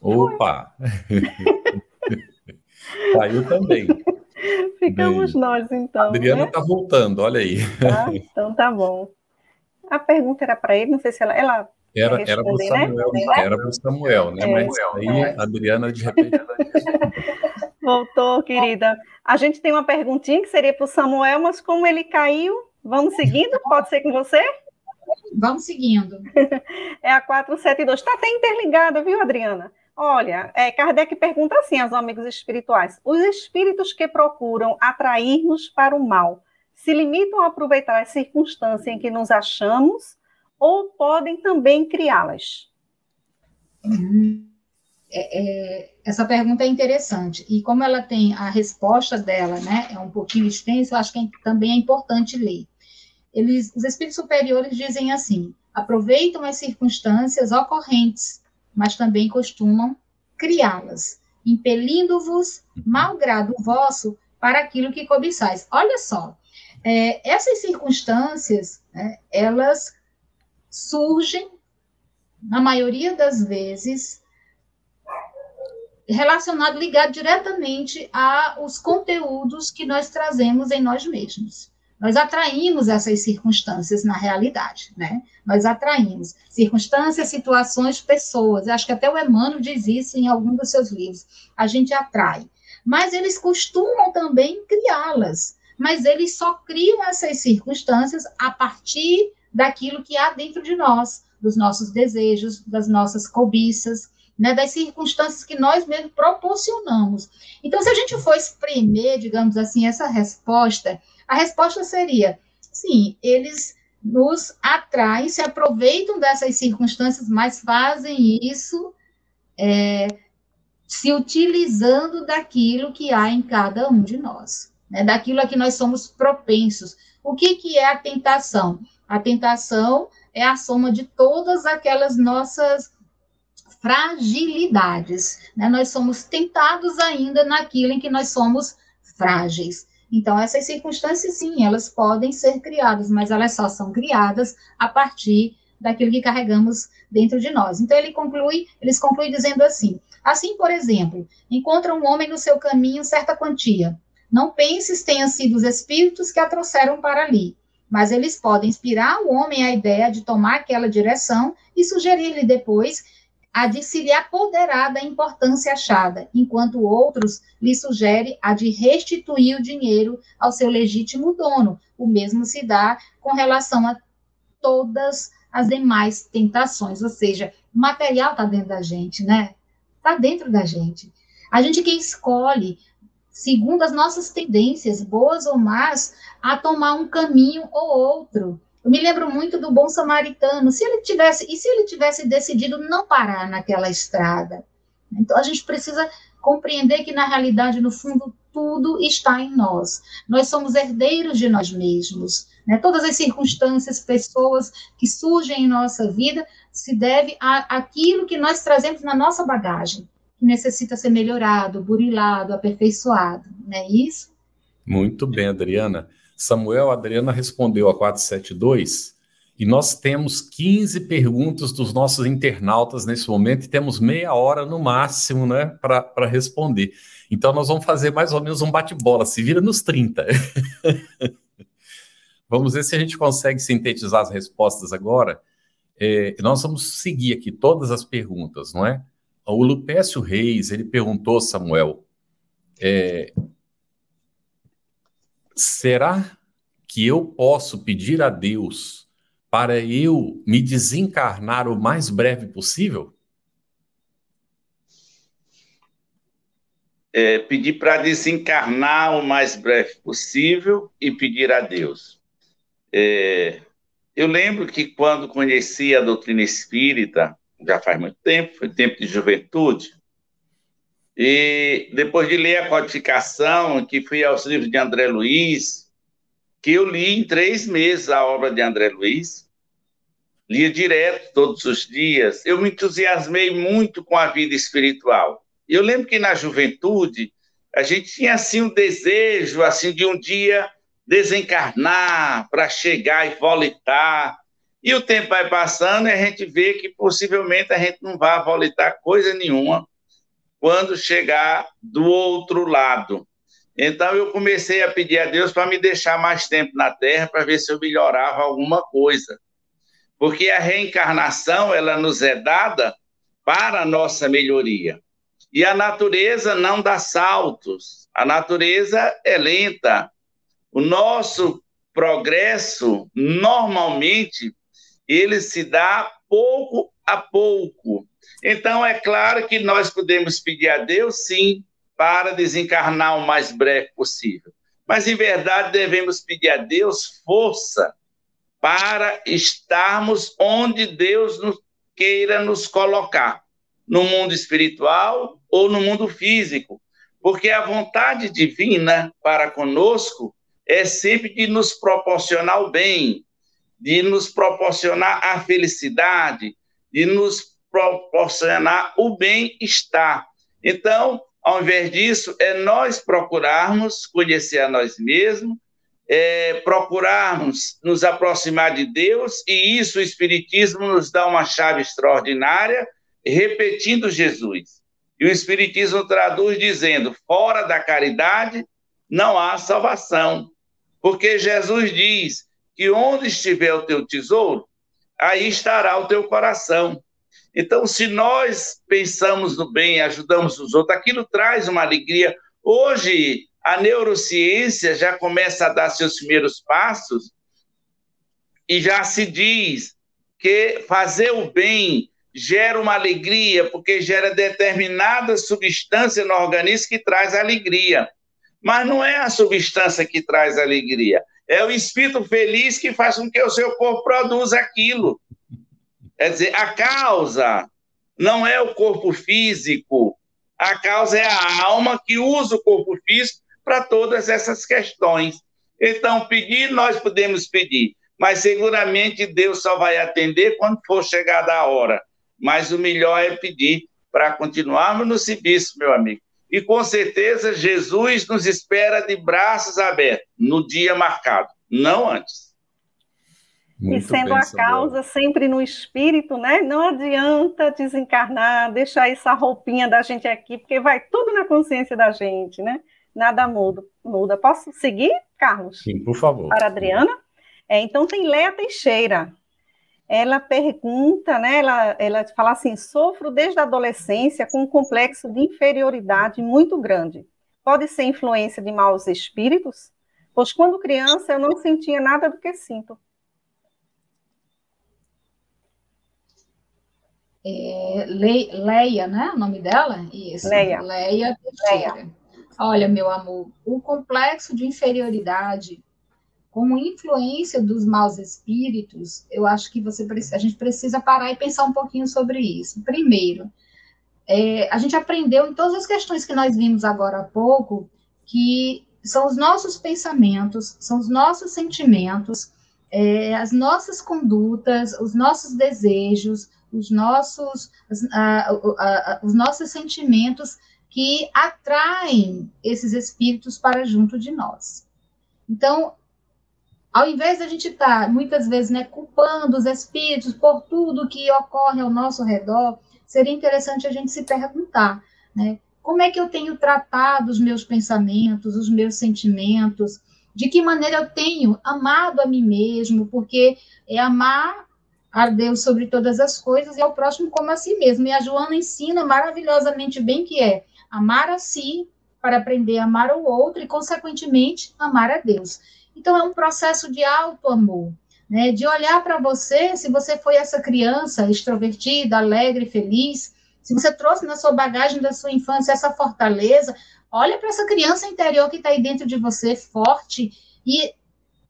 Opa! caiu também. Ficamos Bem, nós, então. A Adriana está né? voltando, olha aí. Tá? Então tá bom. A pergunta era para ele, não sei se ela. ela era era para o Samuel, né? era para Samuel, né? É, Mas aí a Adriana de repente. Voltou, querida. A gente tem uma perguntinha que seria para o Samuel, mas como ele caiu, vamos seguindo? Pode ser com você? Vamos seguindo. É a 472. Está até interligada, viu, Adriana? Olha, é, Kardec pergunta assim aos amigos espirituais: os espíritos que procuram atrair-nos para o mal se limitam a aproveitar as circunstâncias em que nos achamos ou podem também criá-las? Uhum. É, é, essa pergunta é interessante e como ela tem a resposta dela, né, é um pouquinho extensa, eu acho que é, também é importante ler. Eles, os espíritos superiores dizem assim: aproveitam as circunstâncias ocorrentes mas também costumam criá-las, impelindo-vos, malgrado vosso, para aquilo que cobiçais. Olha só, é, essas circunstâncias, né, elas surgem, na maioria das vezes, relacionado, ligado diretamente aos conteúdos que nós trazemos em nós mesmos. Nós atraímos essas circunstâncias na realidade, né? Nós atraímos circunstâncias, situações, pessoas. Eu acho que até o Emmanuel diz isso em algum dos seus livros. A gente atrai. Mas eles costumam também criá-las. Mas eles só criam essas circunstâncias a partir daquilo que há dentro de nós, dos nossos desejos, das nossas cobiças, né, das circunstâncias que nós mesmos proporcionamos. Então, se a gente for espremer, digamos assim, essa resposta a resposta seria: sim, eles nos atraem, se aproveitam dessas circunstâncias, mas fazem isso é, se utilizando daquilo que há em cada um de nós, né? daquilo a que nós somos propensos. O que, que é a tentação? A tentação é a soma de todas aquelas nossas fragilidades. Né? Nós somos tentados ainda naquilo em que nós somos frágeis. Então, essas circunstâncias, sim, elas podem ser criadas, mas elas só são criadas a partir daquilo que carregamos dentro de nós. Então, ele conclui, eles concluem dizendo assim: assim, por exemplo, encontra um homem no seu caminho certa quantia. Não penses tenham sido os espíritos que a trouxeram para ali, mas eles podem inspirar o homem a ideia de tomar aquela direção e sugerir-lhe depois a de se lhe apoderar da importância achada, enquanto outros lhe sugere a de restituir o dinheiro ao seu legítimo dono. O mesmo se dá com relação a todas as demais tentações, ou seja, o material está dentro da gente, né? Está dentro da gente. A gente que escolhe, segundo as nossas tendências, boas ou más, a tomar um caminho ou outro. Eu me lembro muito do bom samaritano. Se ele tivesse, e se ele tivesse decidido não parar naquela estrada? Então a gente precisa compreender que na realidade, no fundo, tudo está em nós. Nós somos herdeiros de nós mesmos. Né? Todas as circunstâncias, pessoas que surgem em nossa vida se deve a aquilo que nós trazemos na nossa bagagem, que necessita ser melhorado, burilado, aperfeiçoado. Não é isso? Muito bem, Adriana. Samuel Adriana respondeu a 472 e nós temos 15 perguntas dos nossos internautas nesse momento e temos meia hora no máximo né, para responder. Então nós vamos fazer mais ou menos um bate-bola, se vira nos 30. vamos ver se a gente consegue sintetizar as respostas agora. É, nós vamos seguir aqui todas as perguntas, não é? O Lupécio Reis, ele perguntou, Samuel, é, será que eu posso pedir a Deus para eu me desencarnar o mais breve possível? É, pedir para desencarnar o mais breve possível e pedir a Deus. É, eu lembro que quando conheci a doutrina espírita, já faz muito tempo, foi tempo de juventude, E depois de ler a codificação, que fui aos livros de André Luiz, que eu li em três meses a obra de André Luiz, lia direto todos os dias, eu me entusiasmei muito com a vida espiritual. Eu lembro que na juventude a gente tinha assim um desejo assim de um dia desencarnar para chegar e volitar. E o tempo vai passando e a gente vê que possivelmente a gente não vai volitar coisa nenhuma quando chegar do outro lado. Então eu comecei a pedir a Deus para me deixar mais tempo na Terra para ver se eu melhorava alguma coisa. Porque a reencarnação ela nos é dada para a nossa melhoria. E a natureza não dá saltos. A natureza é lenta. O nosso progresso normalmente ele se dá pouco a pouco. Então, é claro que nós podemos pedir a Deus, sim, para desencarnar o mais breve possível. Mas, em verdade, devemos pedir a Deus força para estarmos onde Deus nos queira nos colocar, no mundo espiritual ou no mundo físico. Porque a vontade divina para conosco é sempre de nos proporcionar o bem, de nos proporcionar a felicidade, de nos proporcionar o bem-estar. Então, ao invés disso, é nós procurarmos conhecer a nós mesmos, é, procurarmos nos aproximar de Deus, e isso o Espiritismo nos dá uma chave extraordinária, repetindo Jesus. E o Espiritismo traduz dizendo: fora da caridade não há salvação. Porque Jesus diz que onde estiver o teu tesouro, aí estará o teu coração. Então, se nós pensamos no bem, ajudamos os outros, aquilo traz uma alegria. Hoje, a neurociência já começa a dar seus primeiros passos e já se diz que fazer o bem gera uma alegria, porque gera determinada substância no organismo que traz alegria. Mas não é a substância que traz alegria, é o espírito feliz que faz com que o seu corpo produza aquilo. Quer dizer, a causa não é o corpo físico, a causa é a alma que usa o corpo físico para todas essas questões. Então, pedir, nós podemos pedir, mas seguramente Deus só vai atender quando for chegada a hora. Mas o melhor é pedir para continuarmos no serviço, meu amigo. E com certeza Jesus nos espera de braços abertos no dia marcado, não antes. Muito e sendo a causa sempre no espírito, né? Não adianta desencarnar, deixar essa roupinha da gente aqui, porque vai tudo na consciência da gente, né? Nada muda. muda. Posso seguir, Carlos? Sim, por favor. Para a Adriana? É, então tem Leia Teixeira. Ela pergunta, né? Ela, ela fala assim: sofro desde a adolescência com um complexo de inferioridade muito grande. Pode ser influência de maus espíritos? Pois quando criança eu não sentia nada do que sinto. É, Le, Leia, né? O nome dela? Isso. Leia. Leia Leia. Olha, meu amor, o complexo de inferioridade, como influência dos maus espíritos, eu acho que você a gente precisa parar e pensar um pouquinho sobre isso. Primeiro, é, a gente aprendeu em todas as questões que nós vimos agora há pouco que são os nossos pensamentos, são os nossos sentimentos, é, as nossas condutas, os nossos desejos, os nossos, os nossos sentimentos que atraem esses espíritos para junto de nós. Então, ao invés de a gente estar, tá, muitas vezes, né, culpando os espíritos por tudo que ocorre ao nosso redor, seria interessante a gente se perguntar, né, como é que eu tenho tratado os meus pensamentos, os meus sentimentos, de que maneira eu tenho amado a mim mesmo, porque é amar a Deus sobre todas as coisas e ao próximo como a si mesmo. E a Joana ensina maravilhosamente bem que é amar a si para aprender a amar o outro e, consequentemente, amar a Deus. Então, é um processo de auto-amor, né? de olhar para você, se você foi essa criança extrovertida, alegre, feliz, se você trouxe na sua bagagem da sua infância essa fortaleza, olha para essa criança interior que está aí dentro de você, forte, e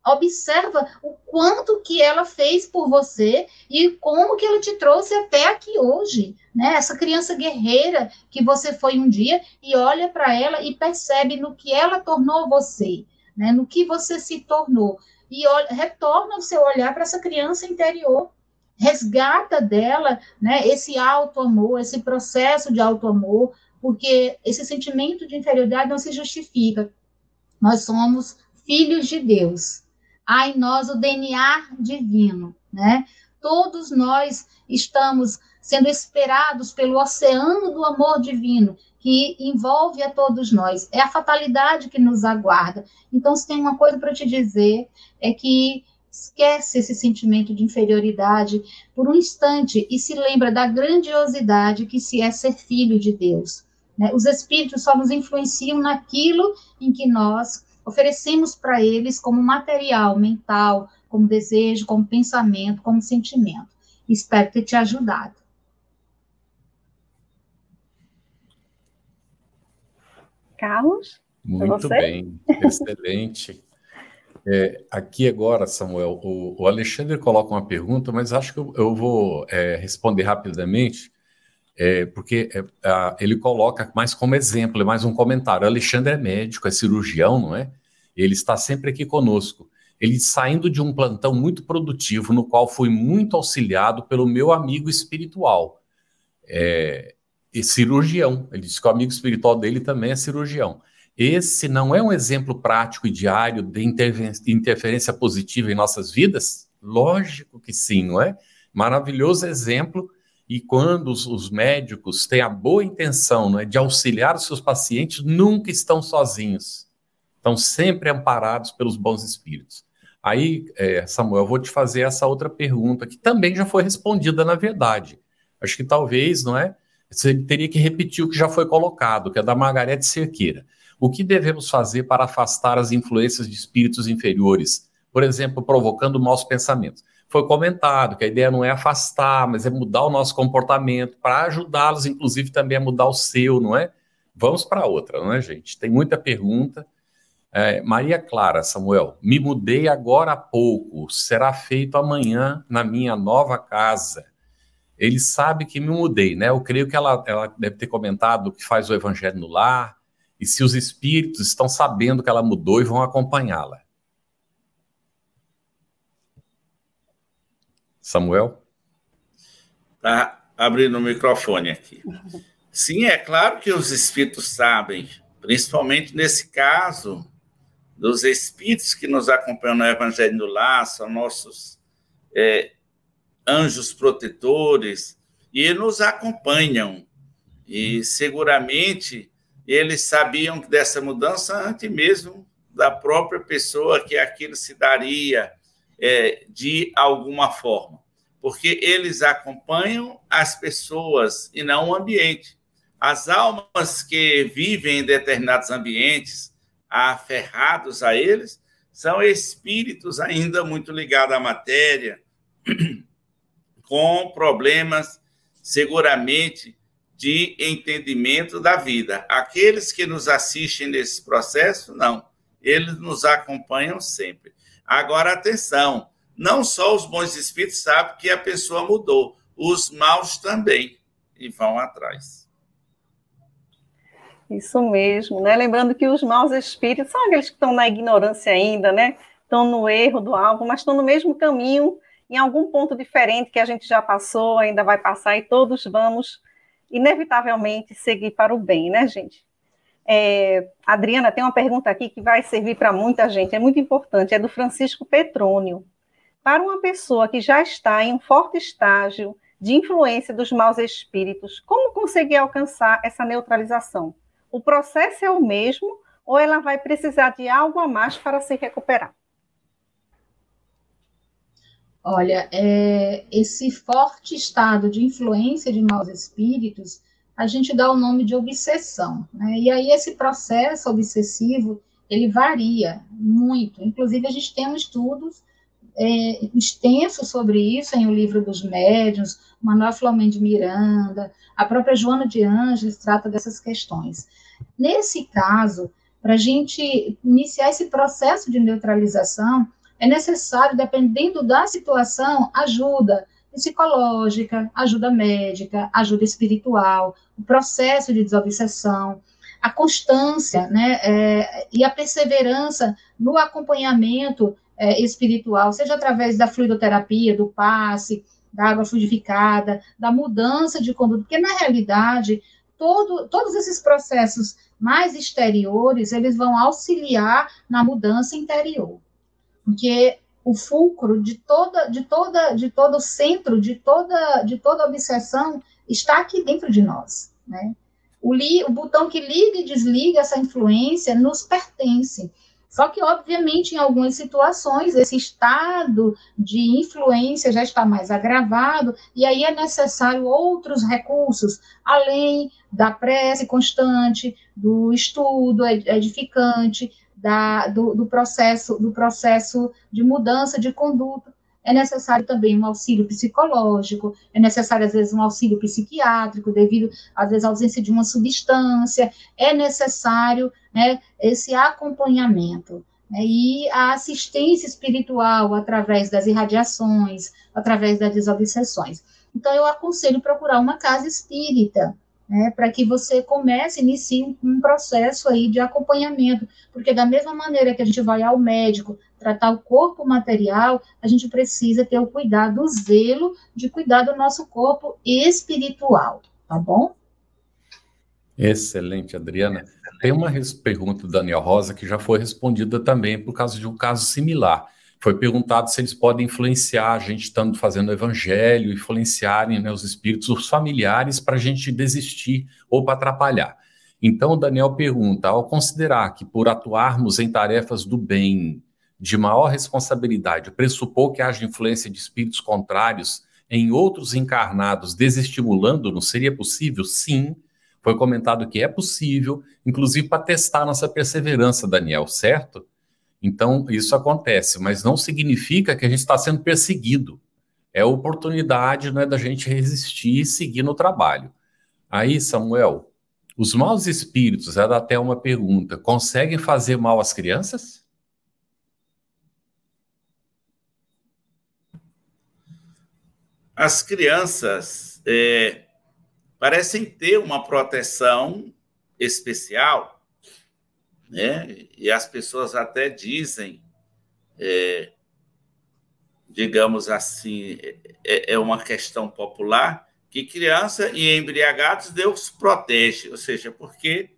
observa o quanto que ela fez por você e como que ela te trouxe até aqui hoje, né? Essa criança guerreira que você foi um dia e olha para ela e percebe no que ela tornou você, né? No que você se tornou e olha, retorna o seu olhar para essa criança interior, resgata dela, né? Esse auto amor, esse processo de auto amor, porque esse sentimento de inferioridade não se justifica. Nós somos filhos de Deus. Há em nós o DNA divino, né? Todos nós estamos sendo esperados pelo oceano do amor divino que envolve a todos nós. É a fatalidade que nos aguarda. Então, se tem uma coisa para te dizer, é que esquece esse sentimento de inferioridade por um instante e se lembra da grandiosidade que se é ser filho de Deus. Né? Os espíritos só nos influenciam naquilo em que nós oferecemos para eles como material mental, como desejo, como pensamento, como sentimento. Espero ter te ajudado. Carlos? Muito bem, excelente. É, aqui agora, Samuel, o, o, Alexandre coloca uma pergunta, mas acho que eu, eu vou é, responder rapidamente, é, porque é, a, ele coloca mais como exemplo, é mais um comentário. Alexandre é médico, é cirurgião, não é? Ele está sempre aqui conosco. Ele saindo de um plantão muito produtivo, no qual fui muito auxiliado pelo meu amigo espiritual. É, cirurgião. Ele disse que o amigo espiritual dele também é cirurgião. Esse não é um exemplo prático e diário de interferência positiva em nossas vidas? Lógico que sim, não é? Maravilhoso exemplo. E quando os, os médicos têm a boa intenção não é, de auxiliar os seus pacientes, nunca estão sozinhos. Estão sempre amparados pelos bons espíritos. Aí, é, Samuel, eu vou te fazer essa outra pergunta, que também já foi respondida, na verdade. Acho que talvez, não é? Você teria que repetir o que já foi colocado, que é da Margarete Cerqueira. O que devemos fazer para afastar as influências de espíritos inferiores? Por exemplo, provocando maus pensamentos. Foi comentado que a ideia não é afastar, mas é mudar o nosso comportamento, para ajudá-los, inclusive, também a mudar o seu, não é? Vamos para outra, não é, gente? Tem muita pergunta. É, Maria Clara, Samuel, me mudei agora há pouco, será feito amanhã na minha nova casa ele sabe que me mudei, né? Eu creio que ela, ela deve ter comentado que faz o evangelho no lar, e se os espíritos estão sabendo que ela mudou e vão acompanhá-la. Samuel? Tá abrindo o microfone aqui. Sim, é claro que os espíritos sabem, principalmente nesse caso dos espíritos que nos acompanham no Evangelho no Lar, são nossos é, anjos protetores, e nos acompanham. E seguramente eles sabiam dessa mudança antes mesmo da própria pessoa que aquilo se daria é, de alguma forma, porque eles acompanham as pessoas e não o ambiente. As almas que vivem em determinados ambientes, aferrados a eles, são espíritos ainda muito ligados à matéria, com problemas, seguramente, de entendimento da vida. Aqueles que nos assistem nesse processo, não. Eles nos acompanham sempre. Agora, atenção: não só os bons espíritos sabem que a pessoa mudou, os maus também, e vão atrás. Isso mesmo, né? Lembrando que os maus espíritos são aqueles que estão na ignorância ainda, né? Estão no erro do alvo, mas estão no mesmo caminho em algum ponto diferente que a gente já passou, ainda vai passar, e todos vamos, inevitavelmente, seguir para o bem, né, gente? É, Adriana, tem uma pergunta aqui que vai servir para muita gente, é muito importante, é do Francisco Petrônio. Para uma pessoa que já está em um forte estágio de influência dos maus espíritos, como conseguir alcançar essa neutralização? O processo é o mesmo ou ela vai precisar de algo a mais para se recuperar? Olha, é, esse forte estado de influência de maus espíritos, a gente dá o nome de obsessão. Né? E aí esse processo obsessivo, ele varia muito. Inclusive, a gente tem estudos é, extensos sobre isso em O Livro dos Médiuns, Manuel Flamengo de Miranda, a própria Joana de Ângeles trata dessas questões. Nesse caso, para a gente iniciar esse processo de neutralização, é necessário, dependendo da situação, ajuda psicológica, ajuda médica, ajuda espiritual, o processo de desobsessão, a constância né, é, e a perseverança no acompanhamento é, espiritual, seja através da fluidoterapia, do passe, da água fluidificada, da mudança de conduta, porque na realidade todo, todos esses processos mais exteriores eles vão auxiliar na mudança interior, porque o fulcro de toda, de toda, de todo o centro, de toda, de toda obsessão está aqui dentro de nós, né? O, li, o botão que liga e desliga essa influência nos pertence. Só que, obviamente, em algumas situações, esse estado de influência já está mais agravado, e aí é necessário outros recursos, além da prece constante, do estudo edificante, da, do, do, processo, do processo de mudança de conduta. É necessário também um auxílio psicológico, é necessário, às vezes, um auxílio psiquiátrico, devido, às vezes, à ausência de uma substância, é necessário né, esse acompanhamento. Né, e a assistência espiritual através das irradiações, através das desobsessões. Então, eu aconselho procurar uma casa espírita, né, para que você comece, inicie um, um, processo aí de acompanhamento, porque da mesma maneira que a gente vai ao médico tratar o corpo material, a gente precisa ter o cuidado, o zelo de cuidar do nosso corpo espiritual, tá bom? Excelente, Adriana. Tem uma pergunta do Daniel Rosa que já foi respondida também por causa de um caso similar foi perguntado se eles podem influenciar a gente estando fazendo o evangelho, influenciarem né, os espíritos, os familiares, para a gente desistir ou para atrapalhar. Então, Daniel pergunta: ao considerar que por atuarmos em tarefas do bem de maior responsabilidade, pressupor que haja influência de espíritos contrários em outros encarnados, desestimulando-nos, seria possível? Sim. Foi comentado que é possível, inclusive para testar nossa perseverança, Daniel, certo? Então, isso acontece, mas não significa que a gente está sendo perseguido. É oportunidade né, da gente resistir e seguir no trabalho. Aí, Samuel, os maus espíritos, ela até uma pergunta, conseguem fazer mal às crianças? As crianças é, parecem ter uma proteção especial né? E as pessoas até dizem, é, digamos assim, é, é, uma questão popular, que criança e embriagados Deus protege, ou seja, porque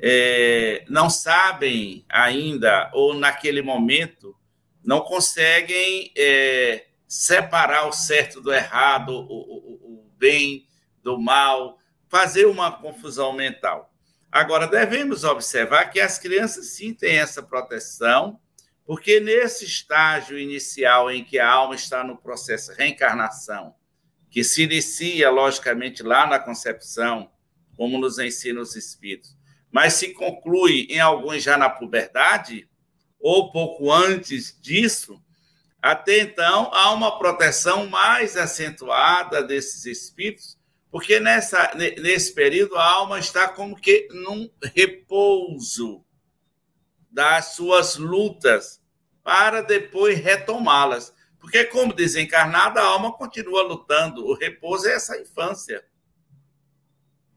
é, não sabem ainda, ou naquele momento, não conseguem é, separar o certo do errado, o, o, o bem do mal, fazer uma confusão mental. Agora, devemos observar que as crianças sim têm essa proteção, porque nesse estágio inicial em que a alma está no processo de reencarnação, que se inicia, logicamente, lá na concepção, como nos ensinam os espíritos, mas se conclui em alguns já na puberdade, ou pouco antes disso, até então há uma proteção mais acentuada desses espíritos porque nessa, nesse período a alma está como que num repouso das suas lutas para depois retomá-las. Porque, como desencarnada, a alma continua lutando. O repouso é essa infância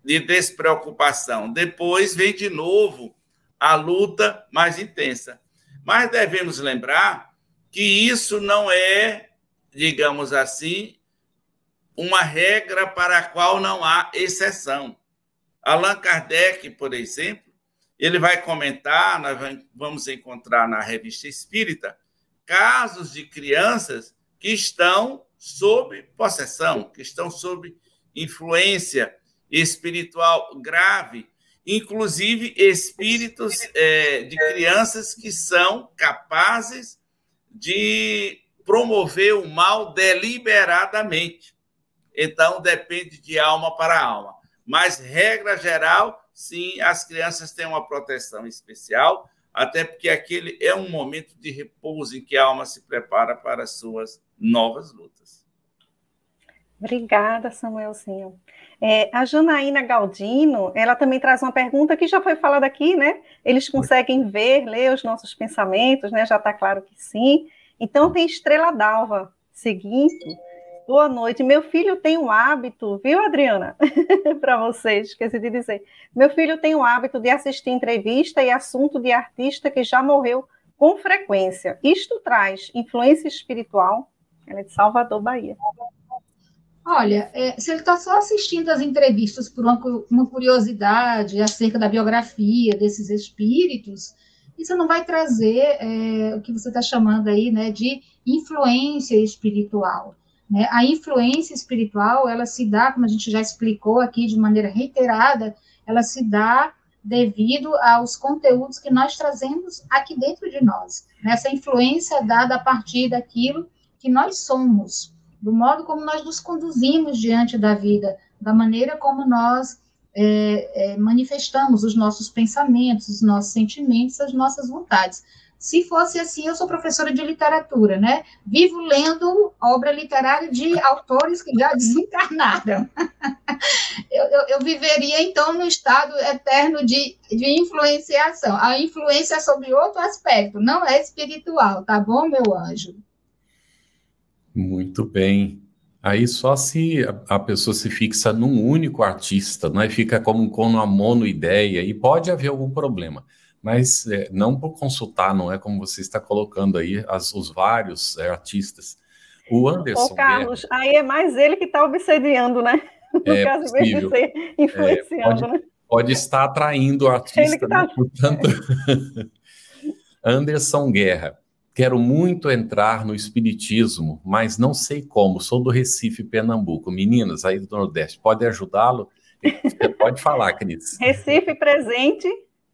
de despreocupação. Depois vem de novo a luta mais intensa. Mas devemos lembrar que isso não é, digamos assim, uma regra para a qual não há exceção. Allan Kardec, por exemplo, ele vai comentar, nós vamos encontrar na revista Espírita, casos de crianças que estão sob possessão, que estão sob influência espiritual grave, inclusive espíritos é, de crianças que são capazes de promover o mal deliberadamente. Então, depende de alma para alma. Mas, regra geral, sim, as crianças têm uma proteção especial, até porque aquele é um momento de repouso em que a alma se prepara para as suas novas lutas. Obrigada, Samuelzinho. É, a Janaína Galdino, ela também traz uma pergunta que já foi falada aqui, né? Eles conseguem ver, ler os nossos pensamentos, né? Já está claro que sim. Então, tem Estrela d'Alva seguinte Boa noite. Meu filho tem um hábito, viu, Adriana? Para vocês, esqueci de dizer. Meu filho tem o hábito de assistir entrevista e assunto de artista que já morreu com frequência. Isto traz influência espiritual? Ela é de Salvador, Bahia. Olha, é, se ele está só assistindo as entrevistas por uma, curiosidade acerca da biografia desses espíritos, isso não vai trazer é, o que você está chamando aí né, de influência espiritual. Né? A influência espiritual, ela se dá, como a gente já explicou aqui de maneira reiterada, ela se dá devido aos conteúdos que nós trazemos aqui dentro de nós. Essa influência é dada a partir daquilo que nós somos, do modo como nós nos conduzimos diante da vida, da maneira como nós é, é, manifestamos os nossos pensamentos, os nossos sentimentos, as nossas vontades. Se fosse assim, eu sou professora de literatura, né? Vivo lendo obra literária de autores que já desencarnaram. eu, eu, eu, viveria, então, no estado eterno de, de influenciação. A influência é sobre outro aspecto, não é espiritual, tá bom, meu anjo? Muito bem. Aí só se a pessoa se fixa num único artista, não é? Fica como com uma monoideia e pode haver algum problema mas é, não por consultar, não é como você está colocando aí as, os vários é, artistas. O Anderson. Ô, Carlos, Guerra, aí é mais ele que está obsediando, né? No é caso, possível. de ser influenciando, é, pode, né? Pode estar atraindo o artista, tá... né? portanto. Anderson Guerra. Quero muito entrar no espiritismo, mas não sei como. Sou do Recife, Pernambuco. Meninas aí do Nordeste, pode ajudá-lo? Pode falar, Cris. Recife presente,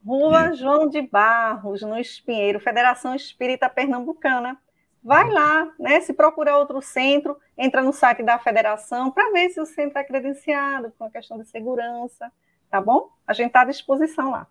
Rua João de Barros, no Espinheiro, Federação Espírita Pernambucana. Vai lá, né? Se procurar outro centro, entra no site da federação para ver se o centro é credenciado com a questão de segurança, tá bom? A gente está à disposição lá.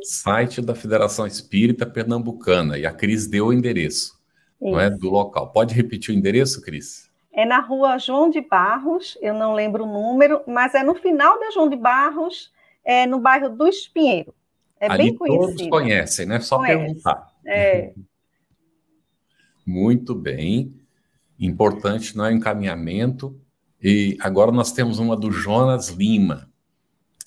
Site da Federação Espírita Pernambucana, e a Cris deu o endereço, Isso. não é? Do local. Pode repetir o endereço, Cris? É na rua João de Barros, eu não lembro o número, mas é no final da João de Barros, é no bairro do Espinheiro. É Ali bem conhecido. Todos conhecem, né? Só Conhece. perguntar. É. Muito bem. Importante no é? encaminhamento. E agora nós temos uma do Jonas Lima.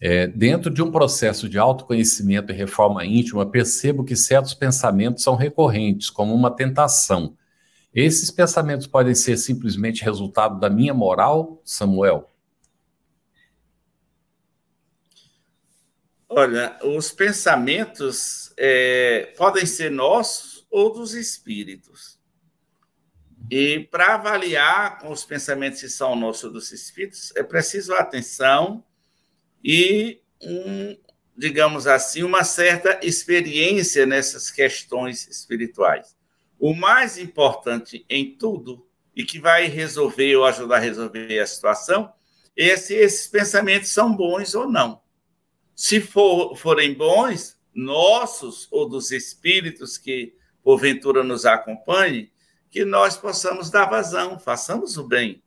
É, dentro de um processo de autoconhecimento e reforma íntima, percebo que certos pensamentos são recorrentes, como uma tentação. Esses pensamentos podem ser simplesmente resultado da minha moral, Samuel? Olha, os pensamentos é, podem ser nossos ou dos espíritos. E para avaliar com os pensamentos que são nossos ou dos espíritos, é preciso atenção e, um, digamos assim, uma certa experiência nessas questões espirituais. O mais importante em tudo, e que vai resolver ou ajudar a resolver a situação, é se esses pensamentos são bons ou não se for, forem bons, nossos ou dos espíritos que porventura nos acompanhem, que nós possamos dar vazão, façamos o bem.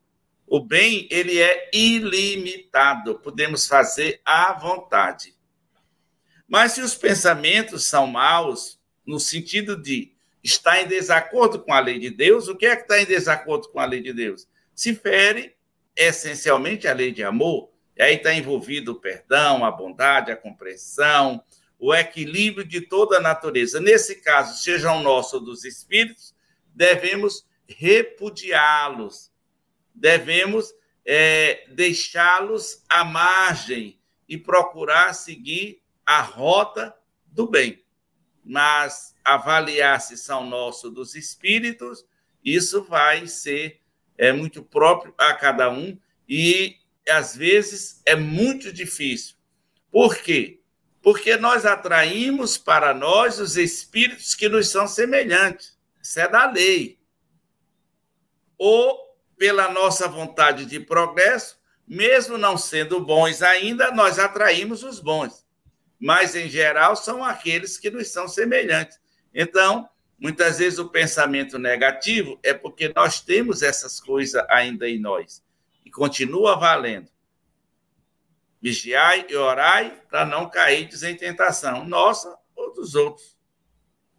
O bem, ele é ilimitado, podemos fazer à vontade. Mas se os pensamentos são maus, no sentido de estar em desacordo com a lei de Deus, o que é que está em desacordo com a lei de Deus? Se fere essencialmente a lei de amor, e aí está envolvido o perdão, a bondade, a compreensão, o equilíbrio de toda a natureza. Nesse caso, sejam nossos ou dos espíritos, devemos repudiá-los, devemos é, deixá-los à margem e procurar seguir a rota do bem. Mas avaliar se são nossos dos espíritos, isso vai ser é, muito próprio a cada um e às vezes é muito difícil. Por quê? Porque nós atraímos para nós os espíritos que nos são semelhantes. Isso é da lei. Ou pela nossa vontade de progresso, mesmo não sendo bons ainda, nós atraímos os bons. Mas, em geral, são aqueles que nos são semelhantes. Então, muitas vezes o pensamento negativo é porque nós temos essas coisas ainda em nós continua valendo. Vigiai e orai para não cair em tentação, nossa ou dos outros.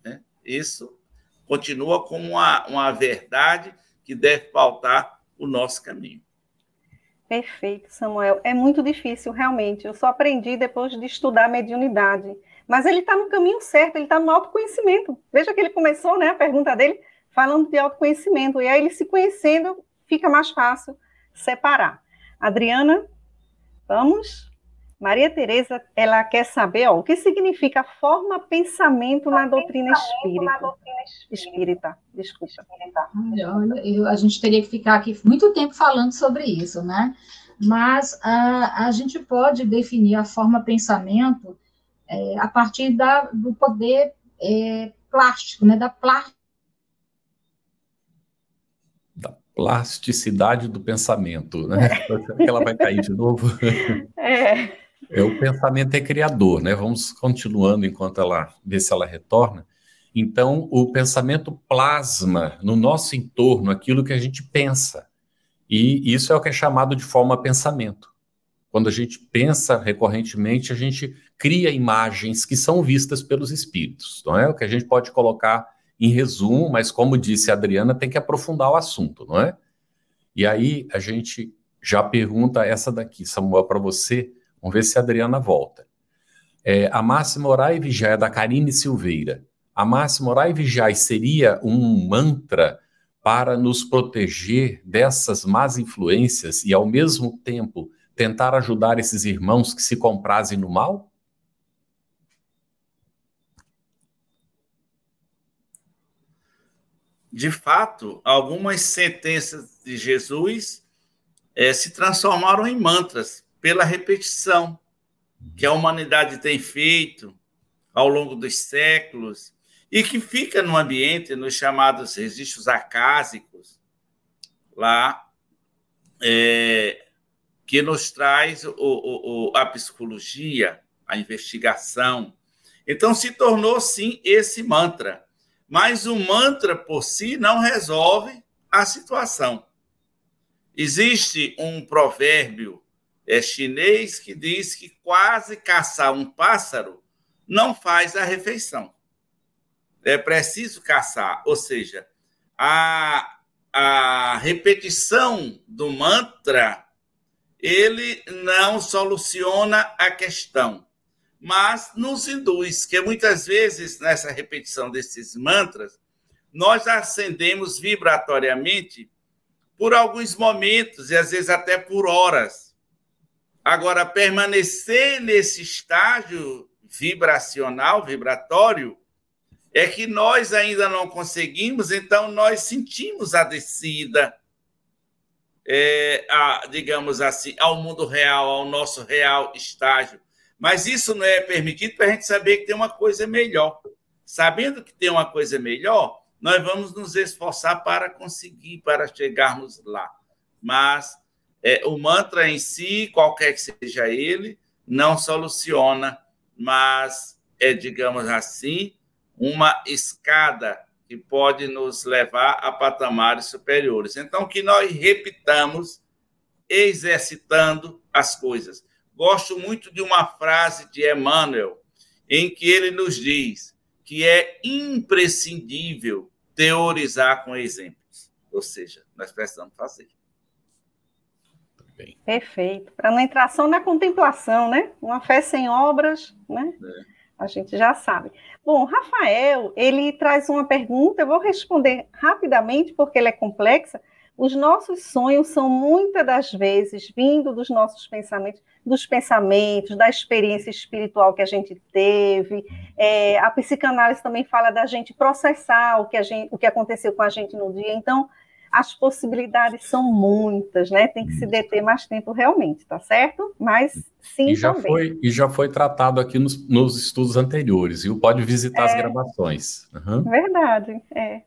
Né? Isso continua como uma, uma verdade que deve pautar o nosso caminho. Perfeito, Samuel. É muito difícil, realmente. Eu só aprendi depois de estudar mediunidade. Mas ele está no caminho certo, ele está no autoconhecimento. Veja que ele começou, né, a pergunta dele, falando de autoconhecimento. E aí ele se conhecendo, fica mais fácil separar. Adriana, vamos? Maria Tereza, ela quer saber ó, o que significa forma pensamento na doutrina espírita. Na doutrina espírita. Desculpa. Olha, eu, a gente teria que ficar aqui muito tempo falando sobre isso, né? Mas a, a gente pode definir a forma pensamento é, a partir da, do poder é, plástico, né? Da plástica plasticidade do pensamento, né? Será que ela vai cair de novo? É. É, o pensamento é criador, né? Vamos continuando enquanto ela vê se ela retorna. Então, o pensamento plasma no nosso entorno aquilo que a gente pensa. E isso é o que é chamado de forma pensamento. Quando a gente pensa recorrentemente, a gente cria imagens que são vistas pelos espíritos, não é? O que a gente pode colocar em resumo, mas como disse a Adriana, tem que aprofundar o assunto, não é? E aí a gente já pergunta essa daqui, Samuel, para você Vamos ver se a Adriana volta. É, a máxima orar e é da Karine Silveira. A máxima orar e seria um mantra para nos proteger dessas más influências e, ao mesmo tempo, tentar ajudar esses irmãos que se comprazem no mal? De fato, algumas sentenças de Jesus é, se transformaram em mantras pela repetição que a humanidade tem feito ao longo dos séculos e que fica no ambiente, nos chamados registros acásicos, lá, é, que nos traz o, o, a psicologia, a investigação. Então, se tornou, sim, esse mantra. Mas o mantra por si não resolve a situação. Existe um provérbio é chinês que diz que quase caçar um pássaro não faz a refeição. É preciso caçar, ou seja, a, a repetição do mantra ele não soluciona a questão, mas nos induz que muitas vezes nessa repetição desses mantras nós ascendemos vibratoriamente por alguns momentos e às vezes até por horas Agora, permanecer nesse estágio vibracional, vibratório, é que nós ainda não conseguimos, então nós sentimos a descida, é, a, digamos assim, ao mundo real, ao nosso real estágio. Mas isso não é permitido para a gente saber que tem uma coisa melhor. Sabendo que tem uma coisa melhor, nós vamos nos esforçar para conseguir, para chegarmos lá. Mas é, o mantra em si, qualquer que seja ele, não soluciona, mas é, digamos assim, uma escada que pode nos levar a patamares superiores. Então, que nós repitamos, exercitando as coisas. Gosto muito de uma frase de Emmanuel, em que ele nos diz que é imprescindível teorizar com exemplos. Ou seja, nós precisamos fazer. Bem. Perfeito. Para não entrar só na contemplação, né? Uma fé sem obras, né? É. A gente já sabe. Bom, Rafael, ele traz uma pergunta, eu vou responder rapidamente, porque ela é complexa. Os nossos sonhos são muitas das vezes vindo dos nossos pensamentos, dos pensamentos, da experiência espiritual que a gente teve. É, a psicanálise também fala da gente processar o que, a gente, o que aconteceu com a gente no dia. Então, as possibilidades são muitas, né? Tem que se deter mais tempo realmente, tá certo? Mas sim e já também. Foi, e já foi tratado aqui nos, nos estudos anteriores, viu? Pode visitar é, as gravações. Uhum. Verdade, é.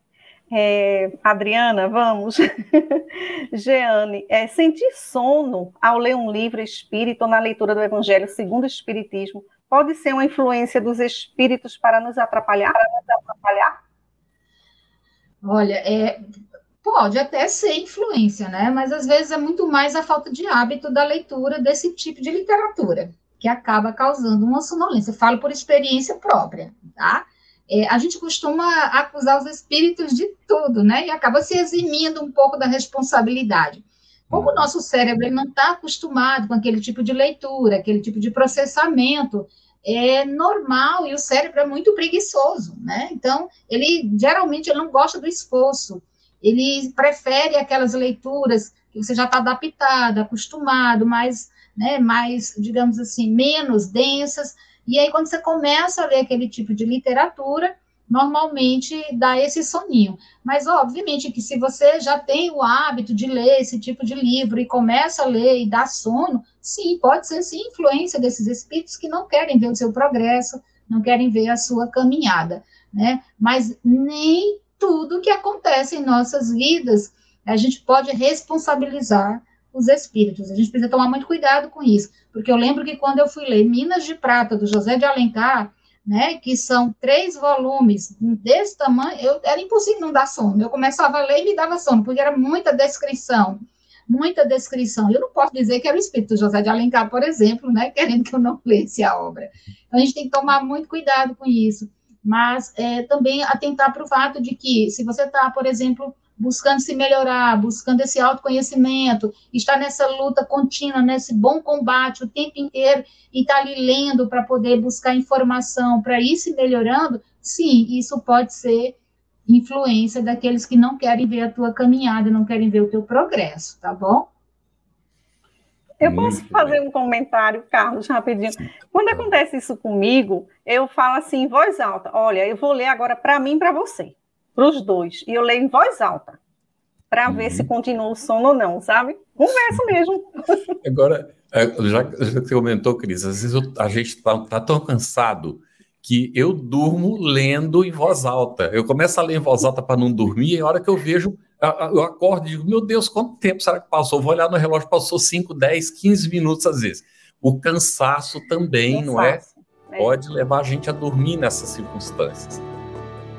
É. Adriana, vamos. Jeane, é, sentir sono ao ler um livro espírita ou na leitura do Evangelho segundo o Espiritismo pode ser uma influência dos espíritos para nos atrapalhar? Para nos atrapalhar? Olha, é, Pode até ser influência, né? Mas às vezes é muito mais a falta de hábito da leitura desse tipo de literatura, que acaba causando uma sonolência. Eu falo por experiência própria, tá? É, a gente costuma acusar os espíritos de tudo, né? E acaba se eximindo um pouco da responsabilidade. Como o nosso cérebro não está acostumado com aquele tipo de leitura, aquele tipo de processamento, é normal e o cérebro é muito preguiçoso, né? Então, ele geralmente ele não gosta do esforço, ele prefere aquelas leituras que você já está adaptado, acostumado, mais, né, mais, digamos assim, menos densas. E aí, quando você começa a ler aquele tipo de literatura, normalmente dá esse soninho. Mas, obviamente, que se você já tem o hábito de ler esse tipo de livro e começa a ler e dá sono, sim, pode ser sim influência desses espíritos que não querem ver o seu progresso, não querem ver a sua caminhada, né? Mas nem tudo que acontece em nossas vidas a gente pode responsabilizar os espíritos. A gente precisa tomar muito cuidado com isso, porque eu lembro que quando eu fui ler Minas de Prata, do José de Alencar, né, que são três volumes desse tamanho, eu, era impossível não dar sono. Eu começava a ler e me dava sono, porque era muita descrição, muita descrição. Eu não posso dizer que era o espírito José de Alencar, por exemplo, né, querendo que eu não lesse a obra. Então, a gente tem que tomar muito cuidado com isso. Mas é, também atentar para o fato de que, se você está, por exemplo, buscando se melhorar, buscando esse autoconhecimento, estar nessa luta contínua, nesse bom combate o tempo inteiro e estar tá ali lendo para poder buscar informação, para ir se melhorando, sim, isso pode ser influência daqueles que não querem ver a tua caminhada, não querem ver o teu progresso, tá bom? Eu posso fazer um comentário, Carlos, rapidinho. Quando acontece isso comigo, eu falo assim em voz alta: olha, eu vou ler agora para mim e para você para os dois. E eu leio em voz alta, para uhum. ver se continua o sono ou não, sabe? Conversa mesmo. Agora, é, já, já que você comentou, Cris, às vezes eu, a gente está tá tão cansado que eu durmo lendo em voz alta. Eu começo a ler em voz alta para não dormir, e a hora que eu vejo, eu acordo e digo, meu Deus, quanto tempo será que passou? vou olhar no relógio, passou 5, 10, 15 minutos às vezes. O cansaço também, cansaço. não é? é? Pode levar a gente a dormir nessas circunstâncias.